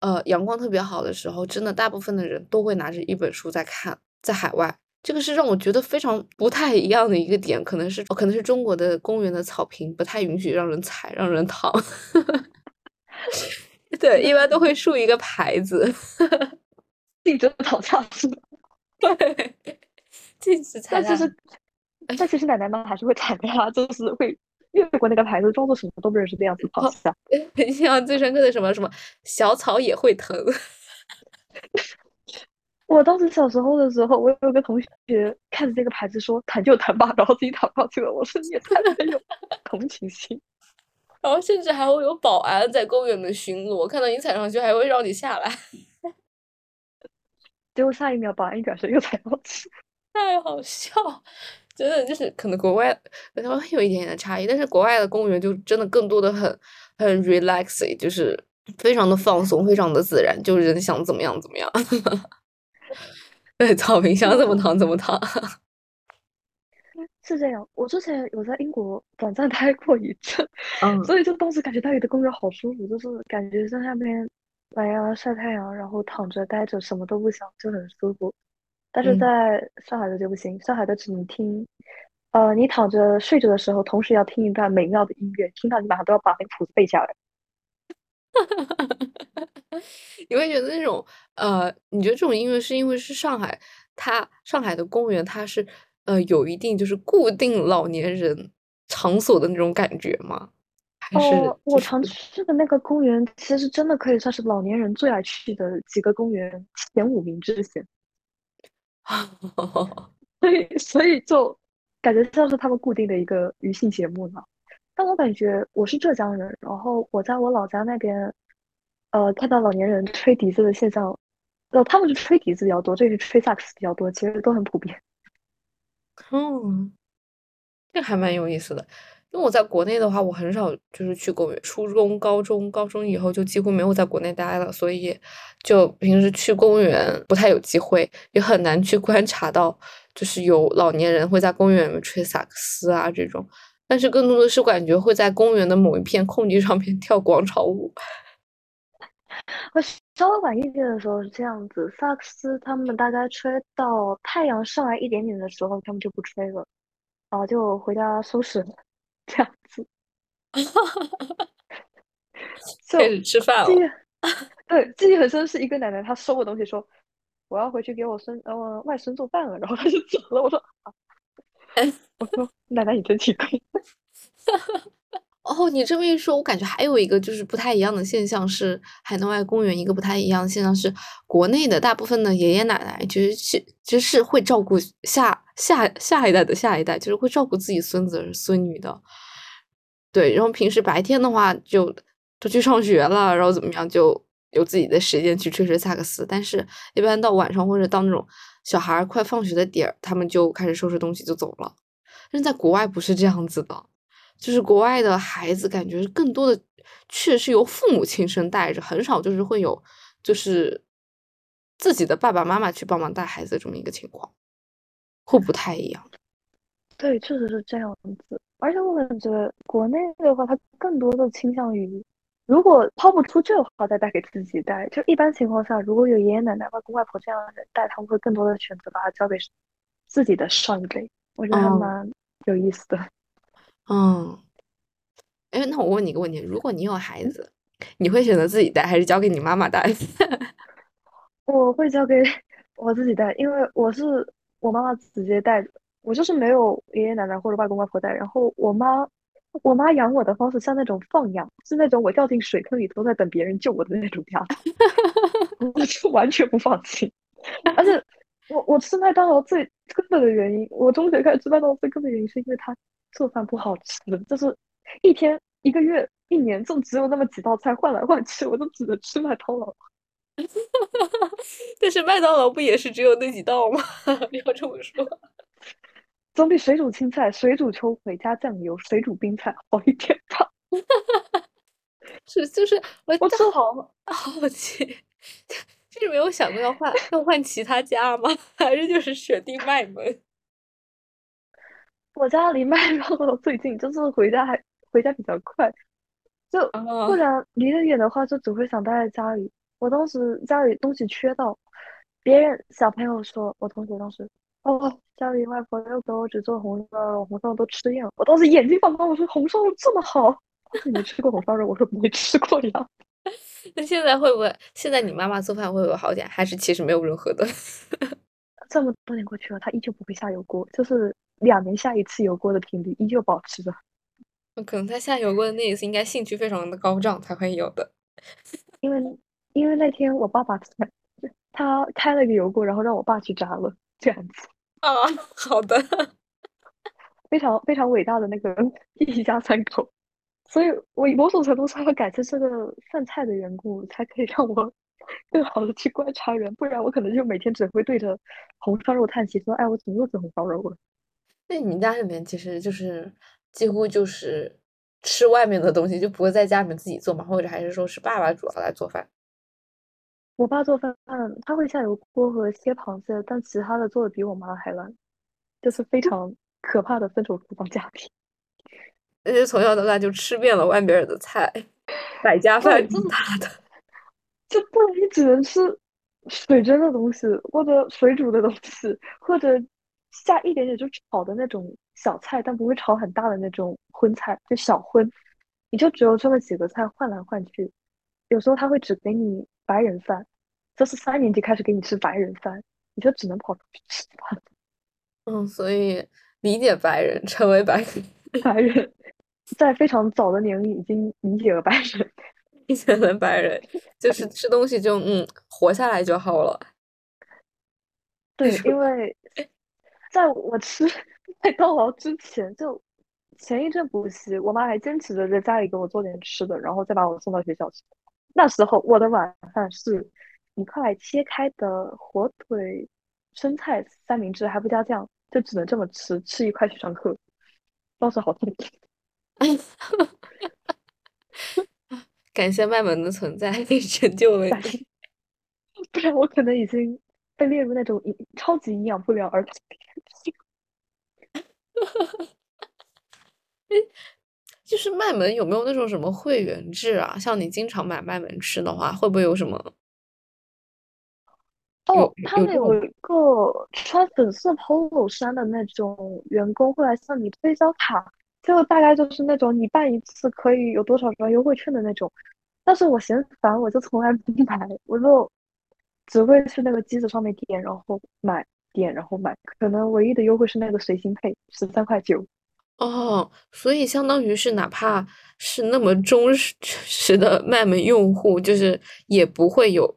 呃，阳光特别好的时候，真的大部分的人都会拿着一本书在看。在海外，这个是让我觉得非常不太一样的一个点，可能是可能是中国的公园的草坪不太允许让人踩、让人躺。对，一般都会竖一个牌子，禁止躺下是吗？对，禁止踩。但其实奶奶们还是会踩的呀，就是会越过那个牌子，装作什么都不认识的样子跑下。印象最深刻的什么什么小草也会疼。我当时小时候的时候，我有个同学看着这个牌子说弹就弹吧，然后自己躺上去了。我说你也太没有同情心。然后甚至还会有保安在公园的巡逻，看到你踩上去还会让你下来。结果下一秒保安一转身又踩上去，太好笑。真的就是可能国外和台湾有一点点的差异，但是国外的公务员就真的更多的很很 relaxing，就是非常的放松，非常的自然，就人想怎么样怎么样。对，草坪想怎么躺怎么躺。是这样，我之前有在英国短暂待过一阵，嗯，所以就当时感觉那里的公园好舒服，就是感觉在那边来呀晒太阳，然后躺着待着什么都不想，就很舒服。但是在上海的就不行，上海的只能听，呃，你躺着睡着的时候，同时要听一段美妙的音乐，听到你马上都要把那个谱子背下来。你会觉得那种呃，你觉得这种音乐是因为是上海，它上海的公园它是呃有一定就是固定老年人场所的那种感觉吗？还是我常去的那个公园，其实真的可以算是老年人最爱去的几个公园前五名之前。所以，所以就感觉像是他们固定的一个娱乐节目呢。但我感觉我是浙江人，然后我在我老家那边。呃，看到老年人吹笛子的现象，呃，他们是吹笛子比较多，这里是吹萨克斯比较多，其实都很普遍。嗯，这还蛮有意思的。因为我在国内的话，我很少就是去公园，初中、高中、高中以后就几乎没有在国内待了，所以就平时去公园不太有机会，也很难去观察到，就是有老年人会在公园里面吹萨克斯啊这种。但是更多的是感觉会在公园的某一片空地上面 跳广场舞。我稍微晚一点的时候是这样子，萨克斯他们大概吹到太阳上来一点点的时候，他们就不吹了，然后就回家收拾，这样子。开始吃饭了。对，记忆很深是一个奶奶，她收我东西说我要回去给我孙呃外孙做饭了，然后她就走了。我说啊，我说奶奶你真奇怪。哦，你这么一说，我感觉还有一个就是不太一样的现象是海内外公园一个不太一样的现象是，国内的大部分的爷爷奶奶其实是其实是会照顾下下下一代的下一代，就是会照顾自己孙子孙女的。对，然后平时白天的话就都去上学了，然后怎么样就有自己的时间去吹吹萨克斯，但是一般到晚上或者到那种小孩快放学的点儿，他们就开始收拾东西就走了。但是在国外不是这样子的。就是国外的孩子，感觉更多的确实是由父母亲生带着，很少就是会有就是自己的爸爸妈妈去帮忙带孩子这么一个情况，会不太一样。对，确实是这样子。而且我感觉国内的话，他更多的倾向于，如果抛不出去的话，再带给自己带。就一般情况下，如果有爷爷奶奶、外公外婆这样的人带，他们会更多的选择把它交给自己的上一辈。我觉得还蛮有意思的。嗯，哎，那我问你一个问题：如果你有孩子，你会选择自己带还是交给你妈妈带？我会交给我自己带，因为我是我妈妈直接带的，我就是没有爷爷奶奶或者外公外婆带。然后我妈，我妈养我的方式像那种放养，是那种我掉进水坑里都在等别人救我的那种样子，我就完全不放弃。而且我我吃麦当劳最根本的原因，我中学开始吃麦当劳最根本原因是因为他。做饭不好吃，就是一天、一个月、一年就只有那么几道菜换来换去，我就只能吃麦当劳。但是麦当劳不也是只有那几道吗？你要这么说，总比水煮青菜、水煮秋葵加酱油、水煮冰菜好一点吧？是，就是我我吃好好奇，就是没有想过要换要换其他家吗？还是就是选定卖门？我家离麦当劳 最近，就是回家还回家比较快，就不然离得远的话，就只会想待在家里。我当时家里东西缺到，别人小朋友说，我同学当时，哦，家里外婆又给我只做红烧肉，红烧肉都吃厌了。我当时眼睛放光，我说红烧肉这么好，你吃过红烧肉？我说没吃过呀。那现在会不会？现在你妈妈做饭会不会好点？还是其实没有任何的？这么多年过去了，他依旧不会下油锅，就是。两年下一次油锅的频率依旧保持着。可能他下油锅的那一次应该兴趣非常的高涨才会有的。因为因为那天我爸爸 他开了个油锅，然后让我爸去炸了，这样子。啊，好的。非常非常伟大的那个一家三口，所以我某种程度上要感谢这个饭菜的缘故，才可以让我更好的去观察人，不然我可能就每天只会对着红烧肉叹息，说：“哎，我怎么又吃红烧肉了？”那你们家里面其实就是几乎就是吃外面的东西，就不会在家里面自己做嘛？或者还是说是爸爸主要来做饭？我爸做饭，他会下油锅和切螃蟹，但其他的做的比我妈还烂，就是非常。可怕的分手厨房家庭，那就从小到大就吃遍了外面的菜，百家饭长大的，就不然你只能吃水蒸的东西，或者水煮的东西，或者下一点点就炒的那种小菜，但不会炒很大的那种荤菜，就小荤，你就只有这么几个菜换来换去，有时候他会只给你白人饭，就是三年级开始给你吃白人饭，你就只能跑出去吃饭。嗯，所以。理解白人，成为白人，白人，在非常早的年龄已经理解了白人，理解了白人，就是吃东西就嗯活下来就好了。对，因为在我吃 麦当劳之前，就前一阵补习，我妈还坚持着在家里给我做点吃的，然后再把我送到学校去。那时候我的晚饭是一块切开的火腿生菜三明治，还不加酱。就只能这么吃，吃一块去上课，当时好痛苦。感谢麦门的存在，给拯救了你，不然我可能已经被列入那种营超级营养不良儿童。哎，就是麦门有没有那种什么会员制啊？像你经常买麦门吃的话，会不会有什么？哦，他们有一个穿粉色 polo 衫的那种员工会来向你推销卡，就大概就是那种你办一次可以有多少张优惠券的那种。但是我嫌烦，我就从来不买，我就只会去那个机子上面点，然后买，点然后买。可能唯一的优惠是那个随心配，十三块九。哦，所以相当于是哪怕是那么忠实 的卖门用户，就是也不会有。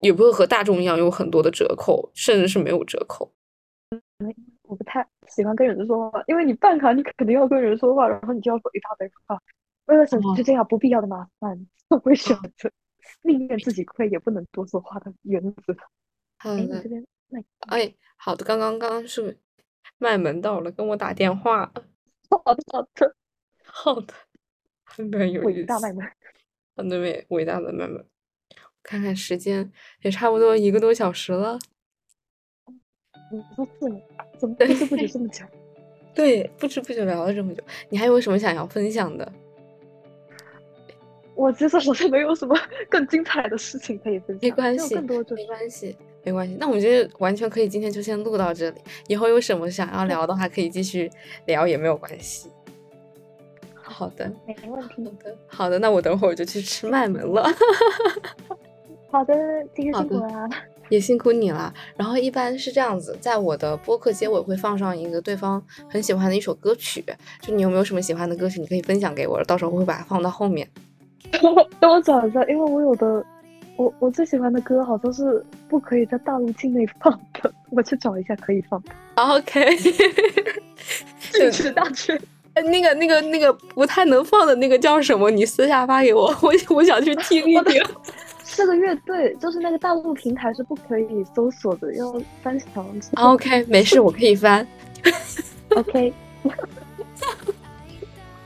也不会和大众一样有很多的折扣，甚至是没有折扣。我不太喜欢跟人说话，因为你办卡，你肯定要跟人说话，然后你就要说一大堆话。为了省去这样不必要的麻烦，我会选择 宁愿自己亏也不能多说话的原则。好的，哎，好的，刚刚刚刚是卖门到了，跟我打电话。好的，好的，好的，很有伟大卖门，很伟伟大的卖门。看看时间，也差不多一个多小时了。你说是吗？怎么不知不觉这么久？对，不知不觉聊了这么久。你还有什么想要分享的？我其实好像没有什么 更精彩的事情可以分享。没关系，没关系，没关系。那我们觉得完全可以，今天就先录到这里。以后有什么想要聊的话，可以继续聊，也没有关系。好的，没问题。好的，好的。那我等会儿就去吃麦门了。好的，今天辛苦了，也辛苦你了。然后一般是这样子，在我的播客结尾会放上一个对方很喜欢的一首歌曲，就你有没有什么喜欢的歌曲，你可以分享给我，到时候我会把它放到后面。等我找一下，因为我有的，我我最喜欢的歌好像是不可以在大陆境内放的，我去找一下可以放的。OK，支持大圈。那个那个那个不太能放的那个叫什么？你私下发给我，我我想去听一听。是个乐队，就是那个大陆平台是不可以搜索的，要翻墙。OK，没事，我可以翻。OK，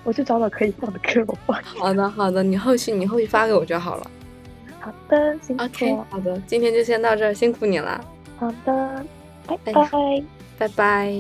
我去找找可以放的歌，我放。好的，好的，你后续你后续发给我就好了。好的，辛苦。OK，好的，今天就先到这儿，辛苦你了。好的，拜拜，拜拜。